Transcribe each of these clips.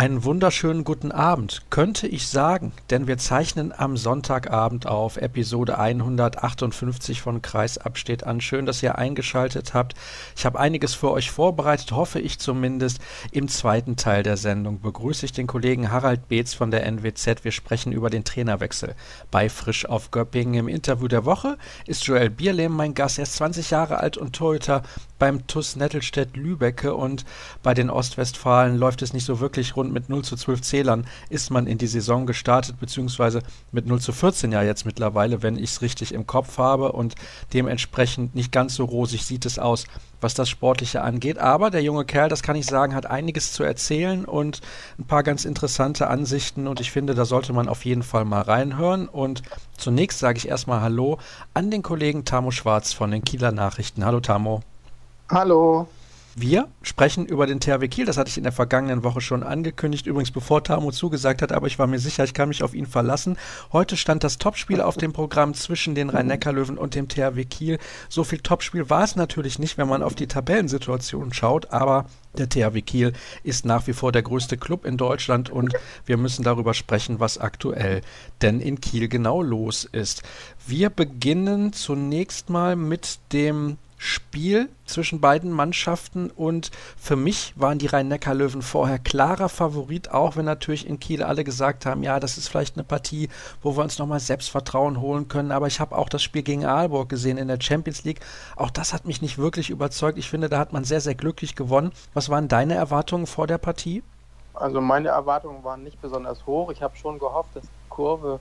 Einen wunderschönen guten Abend, könnte ich sagen, denn wir zeichnen am Sonntagabend auf Episode 158 von Kreisab steht an. Schön, dass ihr eingeschaltet habt. Ich habe einiges für euch vorbereitet, hoffe ich zumindest. Im zweiten Teil der Sendung begrüße ich den Kollegen Harald Beetz von der NWZ. Wir sprechen über den Trainerwechsel bei Frisch auf Göppingen. Im Interview der Woche ist Joel Bierlehm mein Gast. Er ist 20 Jahre alt und Torhüter beim TUS Nettelstedt Lübecke und bei den Ostwestfalen läuft es nicht so wirklich rund mit 0 zu 12 Zählern ist man in die Saison gestartet, beziehungsweise mit 0 zu 14 ja jetzt mittlerweile, wenn ich es richtig im Kopf habe und dementsprechend nicht ganz so rosig sieht es aus, was das Sportliche angeht. Aber der junge Kerl, das kann ich sagen, hat einiges zu erzählen und ein paar ganz interessante Ansichten und ich finde, da sollte man auf jeden Fall mal reinhören. Und zunächst sage ich erstmal Hallo an den Kollegen Tamo Schwarz von den Kieler Nachrichten. Hallo Tamo. Hallo. Wir sprechen über den THW Kiel, das hatte ich in der vergangenen Woche schon angekündigt, übrigens bevor Tamu zugesagt hat, aber ich war mir sicher, ich kann mich auf ihn verlassen. Heute stand das Topspiel auf dem Programm zwischen den Rhein-Neckar-Löwen und dem THW Kiel. So viel Topspiel war es natürlich nicht, wenn man auf die Tabellensituation schaut, aber der THW Kiel ist nach wie vor der größte Club in Deutschland und wir müssen darüber sprechen, was aktuell denn in Kiel genau los ist. Wir beginnen zunächst mal mit dem Spiel zwischen beiden Mannschaften und für mich waren die Rhein-Neckar-Löwen vorher klarer Favorit, auch wenn natürlich in Kiel alle gesagt haben, ja, das ist vielleicht eine Partie, wo wir uns nochmal Selbstvertrauen holen können, aber ich habe auch das Spiel gegen Aalborg gesehen in der Champions League. Auch das hat mich nicht wirklich überzeugt. Ich finde, da hat man sehr, sehr glücklich gewonnen. Was waren deine Erwartungen vor der Partie? Also meine Erwartungen waren nicht besonders hoch. Ich habe schon gehofft, dass die Kurve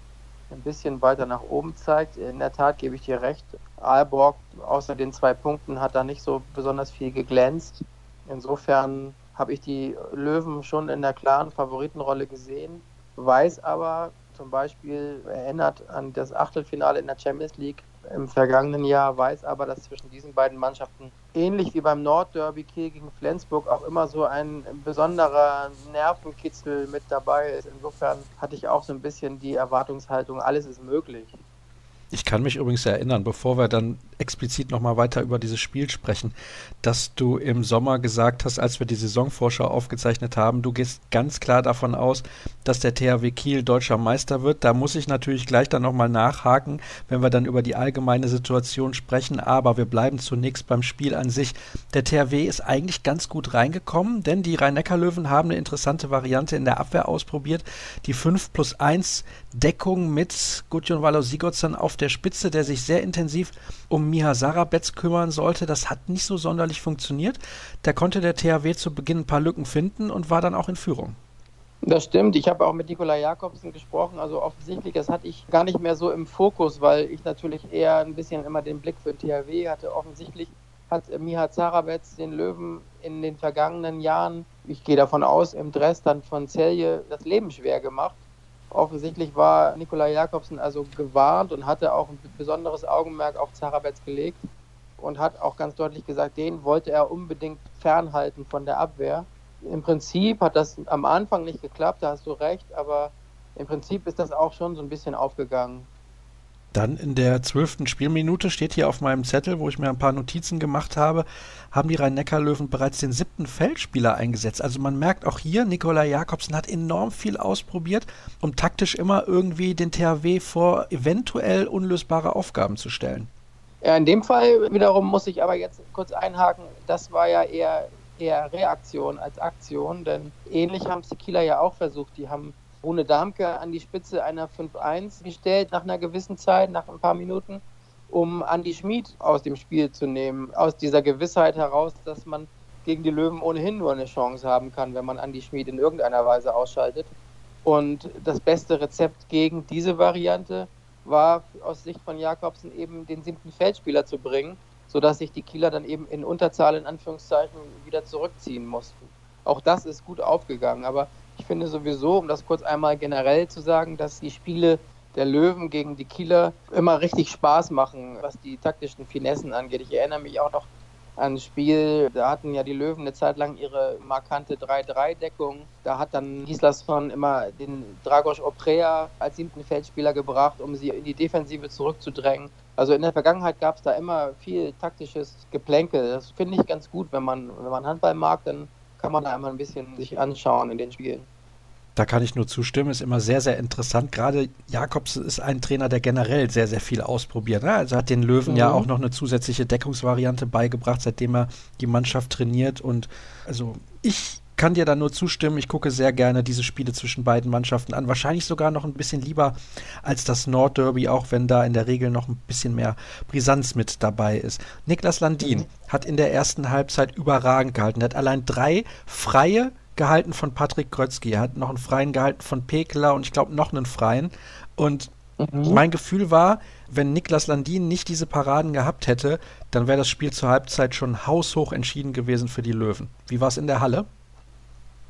ein bisschen weiter nach oben zeigt. In der Tat gebe ich dir recht. Aalborg, außer den zwei Punkten, hat da nicht so besonders viel geglänzt. Insofern habe ich die Löwen schon in der klaren Favoritenrolle gesehen, weiß aber zum Beispiel erinnert an das Achtelfinale in der Champions League im vergangenen Jahr, weiß aber, dass zwischen diesen beiden Mannschaften ähnlich wie beim Nordderby Kiel gegen Flensburg auch immer so ein besonderer Nervenkitzel mit dabei ist. Insofern hatte ich auch so ein bisschen die Erwartungshaltung, alles ist möglich. Ich kann mich übrigens erinnern, bevor wir dann explizit nochmal weiter über dieses Spiel sprechen, dass du im Sommer gesagt hast, als wir die Saisonvorschau aufgezeichnet haben, du gehst ganz klar davon aus, dass der THW Kiel deutscher Meister wird. Da muss ich natürlich gleich dann nochmal nachhaken, wenn wir dann über die allgemeine Situation sprechen. Aber wir bleiben zunächst beim Spiel an sich. Der THW ist eigentlich ganz gut reingekommen, denn die Rhein-Neckar-Löwen haben eine interessante Variante in der Abwehr ausprobiert. Die 5 plus 1 Deckung mit Gudjon Wallo Sigurdsson auf der Spitze, der sich sehr intensiv um Miha Sarabetz kümmern sollte. Das hat nicht so sonderlich funktioniert. Da konnte der THW zu Beginn ein paar Lücken finden und war dann auch in Führung. Das stimmt. Ich habe auch mit Nikolai Jakobsen gesprochen. Also offensichtlich, das hatte ich gar nicht mehr so im Fokus, weil ich natürlich eher ein bisschen immer den Blick für THW hatte. Offensichtlich hat Miha Zarabetz den Löwen in den vergangenen Jahren, ich gehe davon aus, im Dress dann von Celje das Leben schwer gemacht. Offensichtlich war Nikolai Jakobsen also gewarnt und hatte auch ein besonderes Augenmerk auf Zarabetz gelegt und hat auch ganz deutlich gesagt, den wollte er unbedingt fernhalten von der Abwehr. Im Prinzip hat das am Anfang nicht geklappt, da hast du recht, aber im Prinzip ist das auch schon so ein bisschen aufgegangen. Dann in der zwölften Spielminute steht hier auf meinem Zettel, wo ich mir ein paar Notizen gemacht habe, haben die Rhein-Neckar-Löwen bereits den siebten Feldspieler eingesetzt. Also man merkt auch hier, Nikolai Jakobsen hat enorm viel ausprobiert, um taktisch immer irgendwie den THW vor eventuell unlösbare Aufgaben zu stellen. Ja, in dem Fall wiederum muss ich aber jetzt kurz einhaken, das war ja eher, eher Reaktion als Aktion, denn ähnlich haben es die Kieler ja auch versucht. Die haben Rune Darmke an die Spitze einer 5-1 gestellt nach einer gewissen Zeit, nach ein paar Minuten, um Andy Schmid aus dem Spiel zu nehmen. Aus dieser Gewissheit heraus, dass man gegen die Löwen ohnehin nur eine Chance haben kann, wenn man Andy Schmid in irgendeiner Weise ausschaltet. Und das beste Rezept gegen diese Variante war aus Sicht von Jakobsen eben den siebten Feldspieler zu bringen, sodass sich die Kieler dann eben in Unterzahl in Anführungszeichen wieder zurückziehen mussten. Auch das ist gut aufgegangen, aber ich finde sowieso, um das kurz einmal generell zu sagen, dass die Spiele der Löwen gegen die Kieler immer richtig Spaß machen, was die taktischen Finessen angeht. Ich erinnere mich auch noch an ein Spiel, da hatten ja die Löwen eine Zeit lang ihre markante 3-3-Deckung. Da hat dann Gislason immer den Dragos Oprea als siebten Feldspieler gebracht, um sie in die Defensive zurückzudrängen. Also in der Vergangenheit gab es da immer viel taktisches Geplänkel. Das finde ich ganz gut, wenn man, wenn man Handball mag, dann kann man da einmal ein bisschen sich anschauen in den Spielen. Da kann ich nur zustimmen, ist immer sehr, sehr interessant. Gerade Jakobs ist ein Trainer, der generell sehr, sehr viel ausprobiert. Ne? Also hat den Löwen mhm. ja auch noch eine zusätzliche Deckungsvariante beigebracht, seitdem er die Mannschaft trainiert. Und also ich kann dir da nur zustimmen. Ich gucke sehr gerne diese Spiele zwischen beiden Mannschaften an. Wahrscheinlich sogar noch ein bisschen lieber als das Nordderby, auch wenn da in der Regel noch ein bisschen mehr Brisanz mit dabei ist. Niklas Landin mhm. hat in der ersten Halbzeit überragend gehalten. Er hat allein drei freie gehalten von Patrick Krötzky. Er hat noch einen freien gehalten von Pekela und ich glaube noch einen freien. Und mhm. mein Gefühl war, wenn Niklas Landin nicht diese Paraden gehabt hätte, dann wäre das Spiel zur Halbzeit schon haushoch entschieden gewesen für die Löwen. Wie war es in der Halle?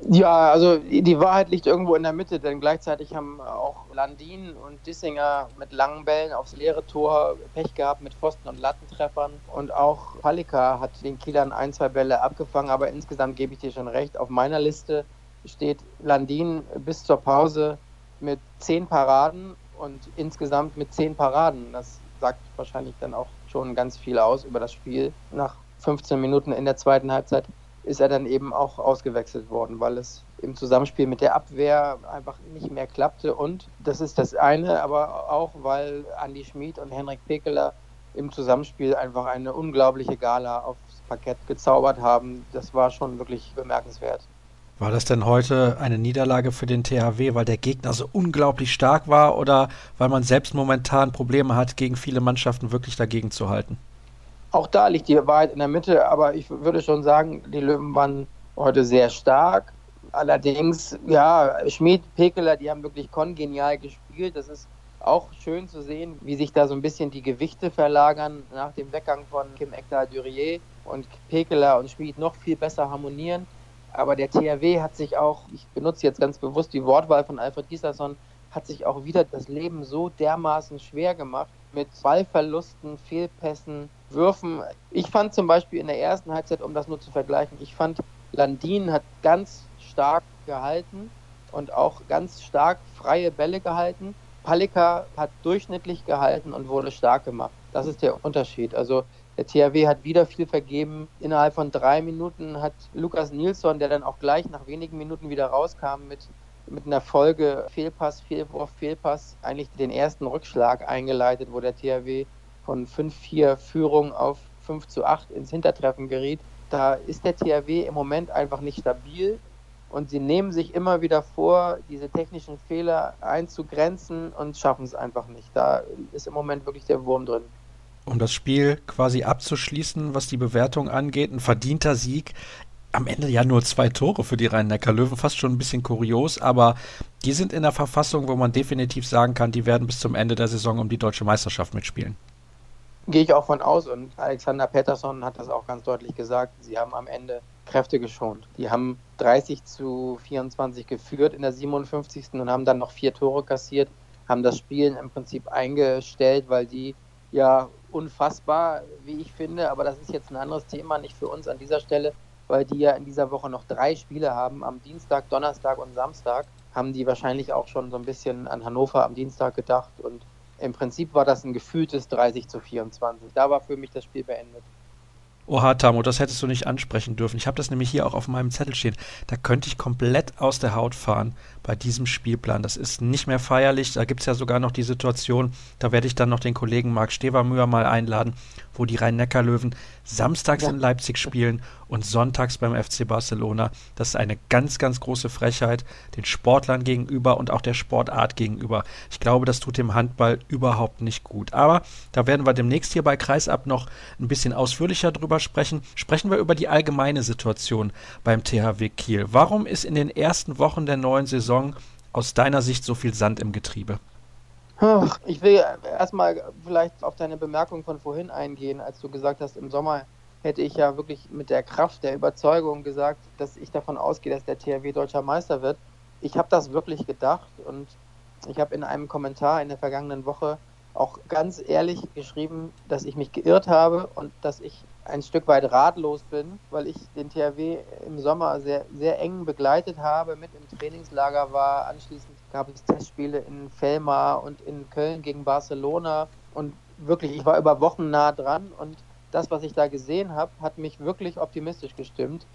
Ja, also die Wahrheit liegt irgendwo in der Mitte, denn gleichzeitig haben auch Landin und Dissinger mit langen Bällen aufs leere Tor Pech gehabt mit Pfosten und Lattentreffern und auch Palika hat den Kielern ein, zwei Bälle abgefangen, aber insgesamt gebe ich dir schon recht, auf meiner Liste steht Landin bis zur Pause mit zehn Paraden und insgesamt mit zehn Paraden. Das sagt wahrscheinlich dann auch schon ganz viel aus über das Spiel. Nach 15 Minuten in der zweiten Halbzeit ist er dann eben auch ausgewechselt worden, weil es im Zusammenspiel mit der Abwehr einfach nicht mehr klappte. Und das ist das eine, aber auch, weil Andy Schmid und Henrik Pekeler im Zusammenspiel einfach eine unglaubliche Gala aufs Parkett gezaubert haben. Das war schon wirklich bemerkenswert. War das denn heute eine Niederlage für den THW, weil der Gegner so unglaublich stark war oder weil man selbst momentan Probleme hat, gegen viele Mannschaften wirklich dagegen zu halten? Auch da liegt die Wahrheit in der Mitte, aber ich würde schon sagen, die Löwen waren heute sehr stark. Allerdings, ja, Schmid, Pekeler, die haben wirklich kongenial gespielt. Das ist auch schön zu sehen, wie sich da so ein bisschen die Gewichte verlagern nach dem Weggang von Kim Ekdal-Durier und Pekeler und Schmid noch viel besser harmonieren. Aber der THW hat sich auch, ich benutze jetzt ganz bewusst die Wortwahl von Alfred Gislason, hat sich auch wieder das Leben so dermaßen schwer gemacht mit Ballverlusten, Fehlpässen, Würfen. Ich fand zum Beispiel in der ersten Halbzeit, um das nur zu vergleichen, ich fand Landin hat ganz stark gehalten und auch ganz stark freie Bälle gehalten. Palika hat durchschnittlich gehalten und wurde stark gemacht. Das ist der Unterschied. Also der THW hat wieder viel vergeben. Innerhalb von drei Minuten hat Lukas Nilsson, der dann auch gleich nach wenigen Minuten wieder rauskam mit, mit einer Folge Fehlpass, Fehlwurf, Fehlpass, eigentlich den ersten Rückschlag eingeleitet, wo der THW von 5-4 Führung auf 5 zu 8 ins Hintertreffen geriet. Da ist der THW im Moment einfach nicht stabil und sie nehmen sich immer wieder vor, diese technischen Fehler einzugrenzen und schaffen es einfach nicht. Da ist im Moment wirklich der Wurm drin. Um das Spiel quasi abzuschließen, was die Bewertung angeht, ein verdienter Sieg. Am Ende ja nur zwei Tore für die Rhein-Neckar-Löwen, fast schon ein bisschen kurios, aber die sind in der Verfassung, wo man definitiv sagen kann, die werden bis zum Ende der Saison um die deutsche Meisterschaft mitspielen. Gehe ich auch von aus und Alexander Pettersson hat das auch ganz deutlich gesagt. Sie haben am Ende Kräfte geschont. Die haben 30 zu 24 geführt in der 57. und haben dann noch vier Tore kassiert, haben das Spielen im Prinzip eingestellt, weil die ja unfassbar, wie ich finde, aber das ist jetzt ein anderes Thema, nicht für uns an dieser Stelle, weil die ja in dieser Woche noch drei Spiele haben, am Dienstag, Donnerstag und Samstag, haben die wahrscheinlich auch schon so ein bisschen an Hannover am Dienstag gedacht und im Prinzip war das ein gefühltes 30 zu 24. Da war für mich das Spiel beendet. Oha, Tamo, das hättest du nicht ansprechen dürfen. Ich habe das nämlich hier auch auf meinem Zettel stehen. Da könnte ich komplett aus der Haut fahren bei diesem Spielplan. Das ist nicht mehr feierlich. Da gibt es ja sogar noch die Situation, da werde ich dann noch den Kollegen Marc Stevermüher mal einladen, wo die Rhein-Neckar-Löwen samstags ja. in Leipzig spielen und sonntags beim FC Barcelona. Das ist eine ganz, ganz große Frechheit den Sportlern gegenüber und auch der Sportart gegenüber. Ich glaube, das tut dem Handball überhaupt nicht gut. Aber da werden wir demnächst hier bei Kreisab noch ein bisschen ausführlicher drüber sprechen. Sprechen wir über die allgemeine Situation beim THW Kiel. Warum ist in den ersten Wochen der neuen Saison aus deiner Sicht so viel Sand im Getriebe? Ich will erstmal vielleicht auf deine Bemerkung von vorhin eingehen, als du gesagt hast, im Sommer hätte ich ja wirklich mit der Kraft der Überzeugung gesagt, dass ich davon ausgehe, dass der THW deutscher Meister wird. Ich habe das wirklich gedacht und ich habe in einem Kommentar in der vergangenen Woche auch ganz ehrlich geschrieben, dass ich mich geirrt habe und dass ich ein Stück weit ratlos bin, weil ich den THW im Sommer sehr, sehr eng begleitet habe, mit im Trainingslager war, anschließend gab es Testspiele in Felmar und in Köln gegen Barcelona. Und wirklich, ich war über Wochen nah dran und das, was ich da gesehen habe, hat mich wirklich optimistisch gestimmt.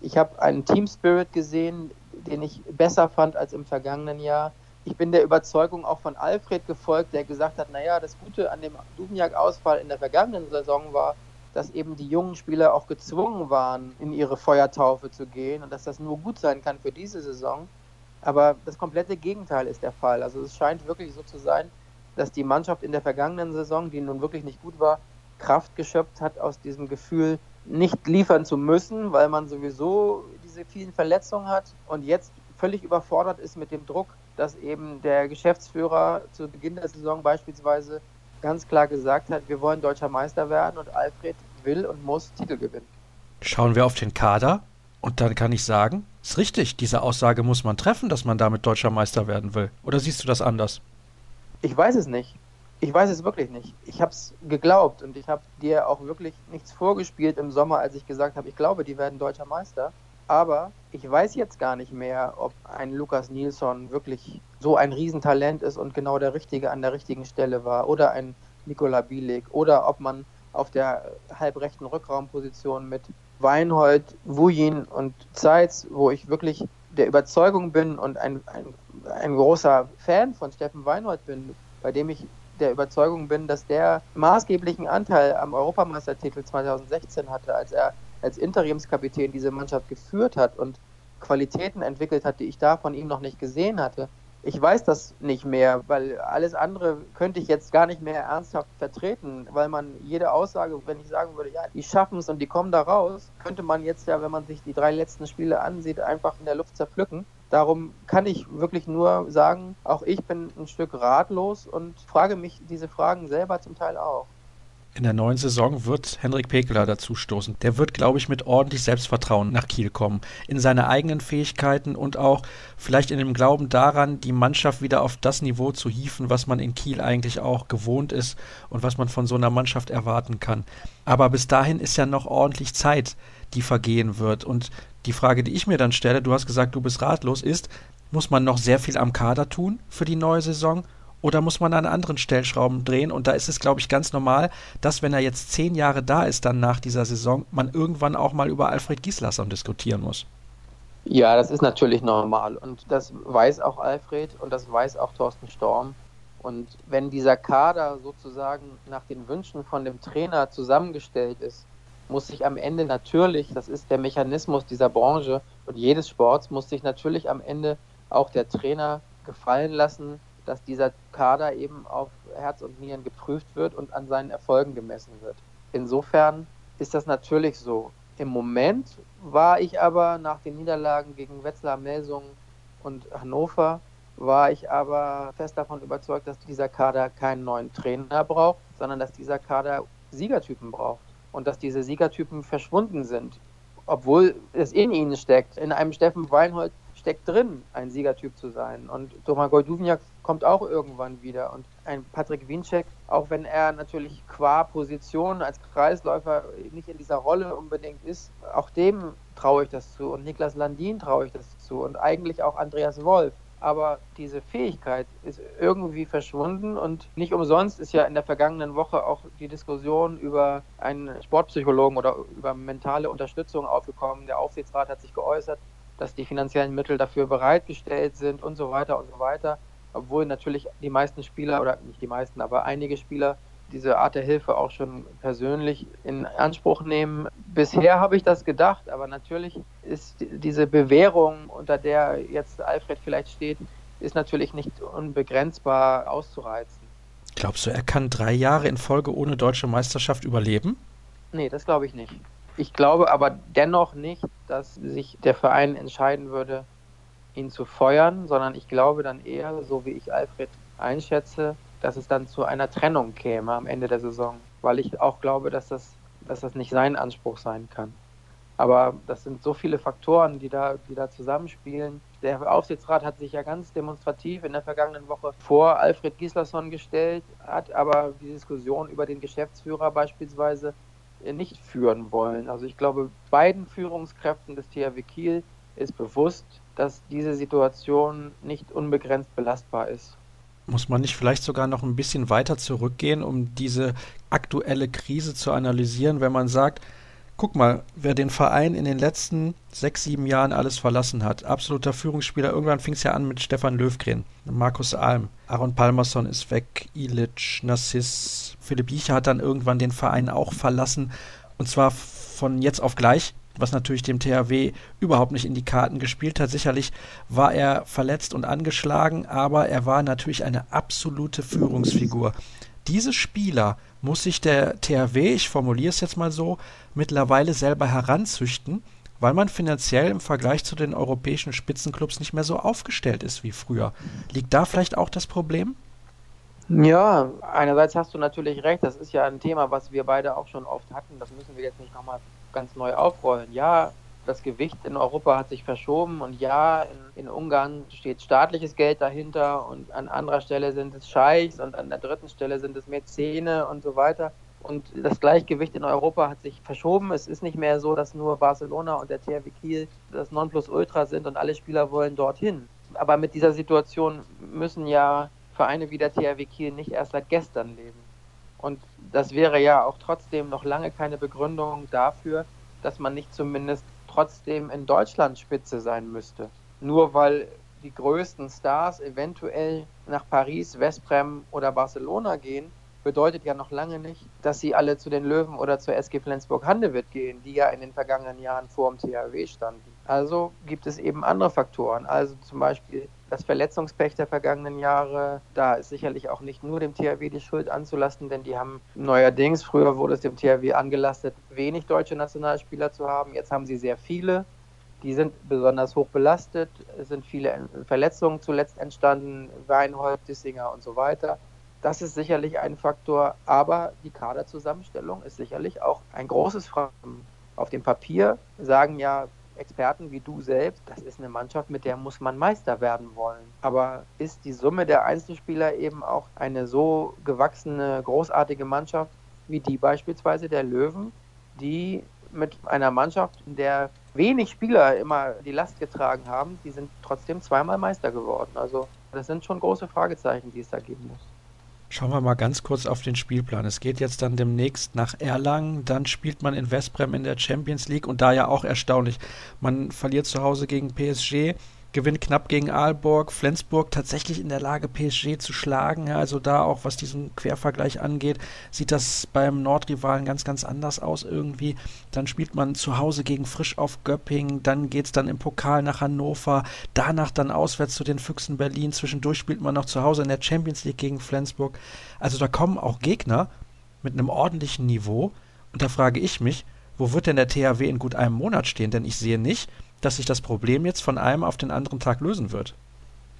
Ich habe einen Team Spirit gesehen, den ich besser fand als im vergangenen Jahr. Ich bin der Überzeugung auch von Alfred gefolgt, der gesagt hat, naja, das Gute an dem Duvniak-Ausfall in der vergangenen Saison war, dass eben die jungen Spieler auch gezwungen waren, in ihre Feuertaufe zu gehen und dass das nur gut sein kann für diese Saison. Aber das komplette Gegenteil ist der Fall. Also es scheint wirklich so zu sein, dass die Mannschaft in der vergangenen Saison, die nun wirklich nicht gut war, Kraft geschöpft hat aus diesem Gefühl, nicht liefern zu müssen, weil man sowieso diese vielen Verletzungen hat und jetzt völlig überfordert ist mit dem Druck, dass eben der Geschäftsführer zu Beginn der Saison beispielsweise ganz klar gesagt hat, wir wollen deutscher Meister werden und Alfred will und muss Titel gewinnen. Schauen wir auf den Kader und dann kann ich sagen, ist richtig, diese Aussage muss man treffen, dass man damit deutscher Meister werden will. Oder siehst du das anders? Ich weiß es nicht. Ich weiß es wirklich nicht. Ich habe es geglaubt und ich habe dir auch wirklich nichts vorgespielt im Sommer, als ich gesagt habe, ich glaube, die werden deutscher Meister. Aber ich weiß jetzt gar nicht mehr, ob ein Lukas Nilsson wirklich so ein Riesentalent ist und genau der Richtige an der richtigen Stelle war. Oder ein Nikola Bielik. Oder ob man auf der halbrechten Rückraumposition mit Weinhold, Wujin und Zeitz, wo ich wirklich der Überzeugung bin und ein, ein, ein großer Fan von Steffen Weinhold bin, bei dem ich der Überzeugung bin, dass der maßgeblichen Anteil am Europameistertitel 2016 hatte, als er als Interimskapitän diese Mannschaft geführt hat und Qualitäten entwickelt hat, die ich da von ihm noch nicht gesehen hatte. Ich weiß das nicht mehr, weil alles andere könnte ich jetzt gar nicht mehr ernsthaft vertreten, weil man jede Aussage, wenn ich sagen würde, ja, die schaffen es und die kommen da raus, könnte man jetzt ja, wenn man sich die drei letzten Spiele ansieht, einfach in der Luft zerpflücken. Darum kann ich wirklich nur sagen, auch ich bin ein Stück ratlos und frage mich diese Fragen selber zum Teil auch. In der neuen Saison wird Henrik Pekeler dazu stoßen. Der wird, glaube ich, mit ordentlich Selbstvertrauen nach Kiel kommen. In seine eigenen Fähigkeiten und auch vielleicht in dem Glauben daran, die Mannschaft wieder auf das Niveau zu hieven, was man in Kiel eigentlich auch gewohnt ist und was man von so einer Mannschaft erwarten kann. Aber bis dahin ist ja noch ordentlich Zeit, die vergehen wird. Und die Frage, die ich mir dann stelle, du hast gesagt, du bist ratlos, ist, muss man noch sehr viel am Kader tun für die neue Saison? Oder muss man an anderen Stellschrauben drehen? Und da ist es, glaube ich, ganz normal, dass, wenn er jetzt zehn Jahre da ist, dann nach dieser Saison, man irgendwann auch mal über Alfred Gislason diskutieren muss. Ja, das ist natürlich normal. Und das weiß auch Alfred und das weiß auch Thorsten Storm. Und wenn dieser Kader sozusagen nach den Wünschen von dem Trainer zusammengestellt ist, muss sich am Ende natürlich, das ist der Mechanismus dieser Branche und jedes Sports, muss sich natürlich am Ende auch der Trainer gefallen lassen, dass dieser Kader eben auf Herz und Nieren geprüft wird und an seinen Erfolgen gemessen wird. Insofern ist das natürlich so. Im Moment war ich aber nach den Niederlagen gegen Wetzlar, Melsung und Hannover, war ich aber fest davon überzeugt, dass dieser Kader keinen neuen Trainer braucht, sondern dass dieser Kader Siegertypen braucht und dass diese Siegertypen verschwunden sind, obwohl es in ihnen steckt. In einem Steffen Weinhold steckt drin, ein Siegertyp zu sein. Und Domagoj Duvniak kommt auch irgendwann wieder. Und ein Patrick Winczek, auch wenn er natürlich qua Position als Kreisläufer nicht in dieser Rolle unbedingt ist, auch dem traue ich das zu. Und Niklas Landin traue ich das zu. Und eigentlich auch Andreas Wolf. Aber diese Fähigkeit ist irgendwie verschwunden und nicht umsonst ist ja in der vergangenen Woche auch die Diskussion über einen Sportpsychologen oder über mentale Unterstützung aufgekommen. Der Aufsichtsrat hat sich geäußert, dass die finanziellen Mittel dafür bereitgestellt sind und so weiter und so weiter. Obwohl natürlich die meisten Spieler, oder nicht die meisten, aber einige Spieler diese Art der Hilfe auch schon persönlich in Anspruch nehmen. Bisher habe ich das gedacht, aber natürlich ist diese Bewährung, unter der jetzt Alfred vielleicht steht, ist natürlich nicht unbegrenzbar auszureizen. Glaubst du, er kann drei Jahre in Folge ohne deutsche Meisterschaft überleben? Nee, das glaube ich nicht. Ich glaube aber dennoch nicht, dass sich der Verein entscheiden würde, ihn zu feuern, sondern ich glaube dann eher, so wie ich Alfred einschätze, dass es dann zu einer Trennung käme am Ende der Saison, weil ich auch glaube, dass das, dass das nicht sein Anspruch sein kann. Aber das sind so viele Faktoren, die da, die da zusammenspielen. Der Aufsichtsrat hat sich ja ganz demonstrativ in der vergangenen Woche vor Alfred Gislason gestellt, hat aber die Diskussion über den Geschäftsführer beispielsweise nicht führen wollen. Also ich glaube, beiden Führungskräften des THW Kiel ist bewusst, dass diese Situation nicht unbegrenzt belastbar ist. Muss man nicht vielleicht sogar noch ein bisschen weiter zurückgehen, um diese aktuelle Krise zu analysieren, wenn man sagt, Guck mal, wer den Verein in den letzten sechs, sieben Jahren alles verlassen hat. Absoluter Führungsspieler. Irgendwann fing es ja an mit Stefan Löwgren, Markus Alm, Aaron Palmerson ist weg, Ilic, Nassis, Philipp Jicher hat dann irgendwann den Verein auch verlassen. Und zwar von jetzt auf gleich, was natürlich dem THW überhaupt nicht in die Karten gespielt hat. Sicherlich war er verletzt und angeschlagen, aber er war natürlich eine absolute Führungsfigur. Diese Spieler muss sich der THW, ich formuliere es jetzt mal so, mittlerweile selber heranzüchten, weil man finanziell im Vergleich zu den europäischen Spitzenclubs nicht mehr so aufgestellt ist wie früher. Liegt da vielleicht auch das Problem? Ja, einerseits hast du natürlich recht, das ist ja ein Thema, was wir beide auch schon oft hatten, das müssen wir jetzt nicht nochmal ganz neu aufrollen. Ja, das Gewicht in Europa hat sich verschoben und ja, in, in, Ungarn steht staatliches Geld dahinter und an anderer Stelle sind es Scheichs und an der dritten Stelle sind es Mäzene und so weiter. Und das Gleichgewicht in Europa hat sich verschoben. Es ist nicht mehr so, dass nur Barcelona und der THW Kiel das Nonplusultra sind und alle Spieler wollen dorthin. Aber mit dieser Situation müssen ja Vereine wie der THW Kiel nicht erst seit gestern leben. Und das wäre ja auch trotzdem noch lange keine Begründung dafür, dass man nicht zumindest trotzdem in Deutschland Spitze sein müsste. Nur weil die größten Stars eventuell nach Paris, Westbrem oder Barcelona gehen, bedeutet ja noch lange nicht, dass sie alle zu den Löwen oder zur SG Flensburg-Handewitt gehen, die ja in den vergangenen Jahren vor dem THW standen. Also gibt es eben andere Faktoren. Also zum Beispiel das Verletzungspech der vergangenen Jahre, da ist sicherlich auch nicht nur dem THW die Schuld anzulasten, denn die haben neuerdings, früher wurde es dem THW angelastet, wenig deutsche Nationalspieler zu haben. Jetzt haben sie sehr viele. Die sind besonders hoch belastet. Es sind viele Verletzungen zuletzt entstanden, Weinhold, Dissinger und so weiter. Das ist sicherlich ein Faktor, aber die Kaderzusammenstellung ist sicherlich auch ein großes Fragen. Auf dem Papier sagen ja Experten wie du selbst, das ist eine Mannschaft, mit der muss man Meister werden wollen. Aber ist die Summe der Einzelspieler eben auch eine so gewachsene, großartige Mannschaft wie die beispielsweise der Löwen, die mit einer Mannschaft, in der wenig Spieler immer die Last getragen haben, die sind trotzdem zweimal Meister geworden. Also das sind schon große Fragezeichen, die es da geben muss. Schauen wir mal ganz kurz auf den Spielplan. Es geht jetzt dann demnächst nach Erlangen, dann spielt man in Westbrem in der Champions League und da ja auch erstaunlich. Man verliert zu Hause gegen PSG, gewinnt knapp gegen Aalborg, Flensburg tatsächlich in der Lage, PSG zu schlagen. Ja, also da auch, was diesen Quervergleich angeht, sieht das beim Nordrivalen ganz, ganz anders aus irgendwie. Dann spielt man zu Hause gegen Frisch auf Göppingen, dann geht es dann im Pokal nach Hannover, danach dann auswärts zu den Füchsen Berlin. Zwischendurch spielt man noch zu Hause in der Champions League gegen Flensburg. Also da kommen auch Gegner mit einem ordentlichen Niveau. Und da frage ich mich, wo wird denn der THW in gut einem Monat stehen? Denn ich sehe nicht, dass sich das Problem jetzt von einem auf den anderen Tag lösen wird.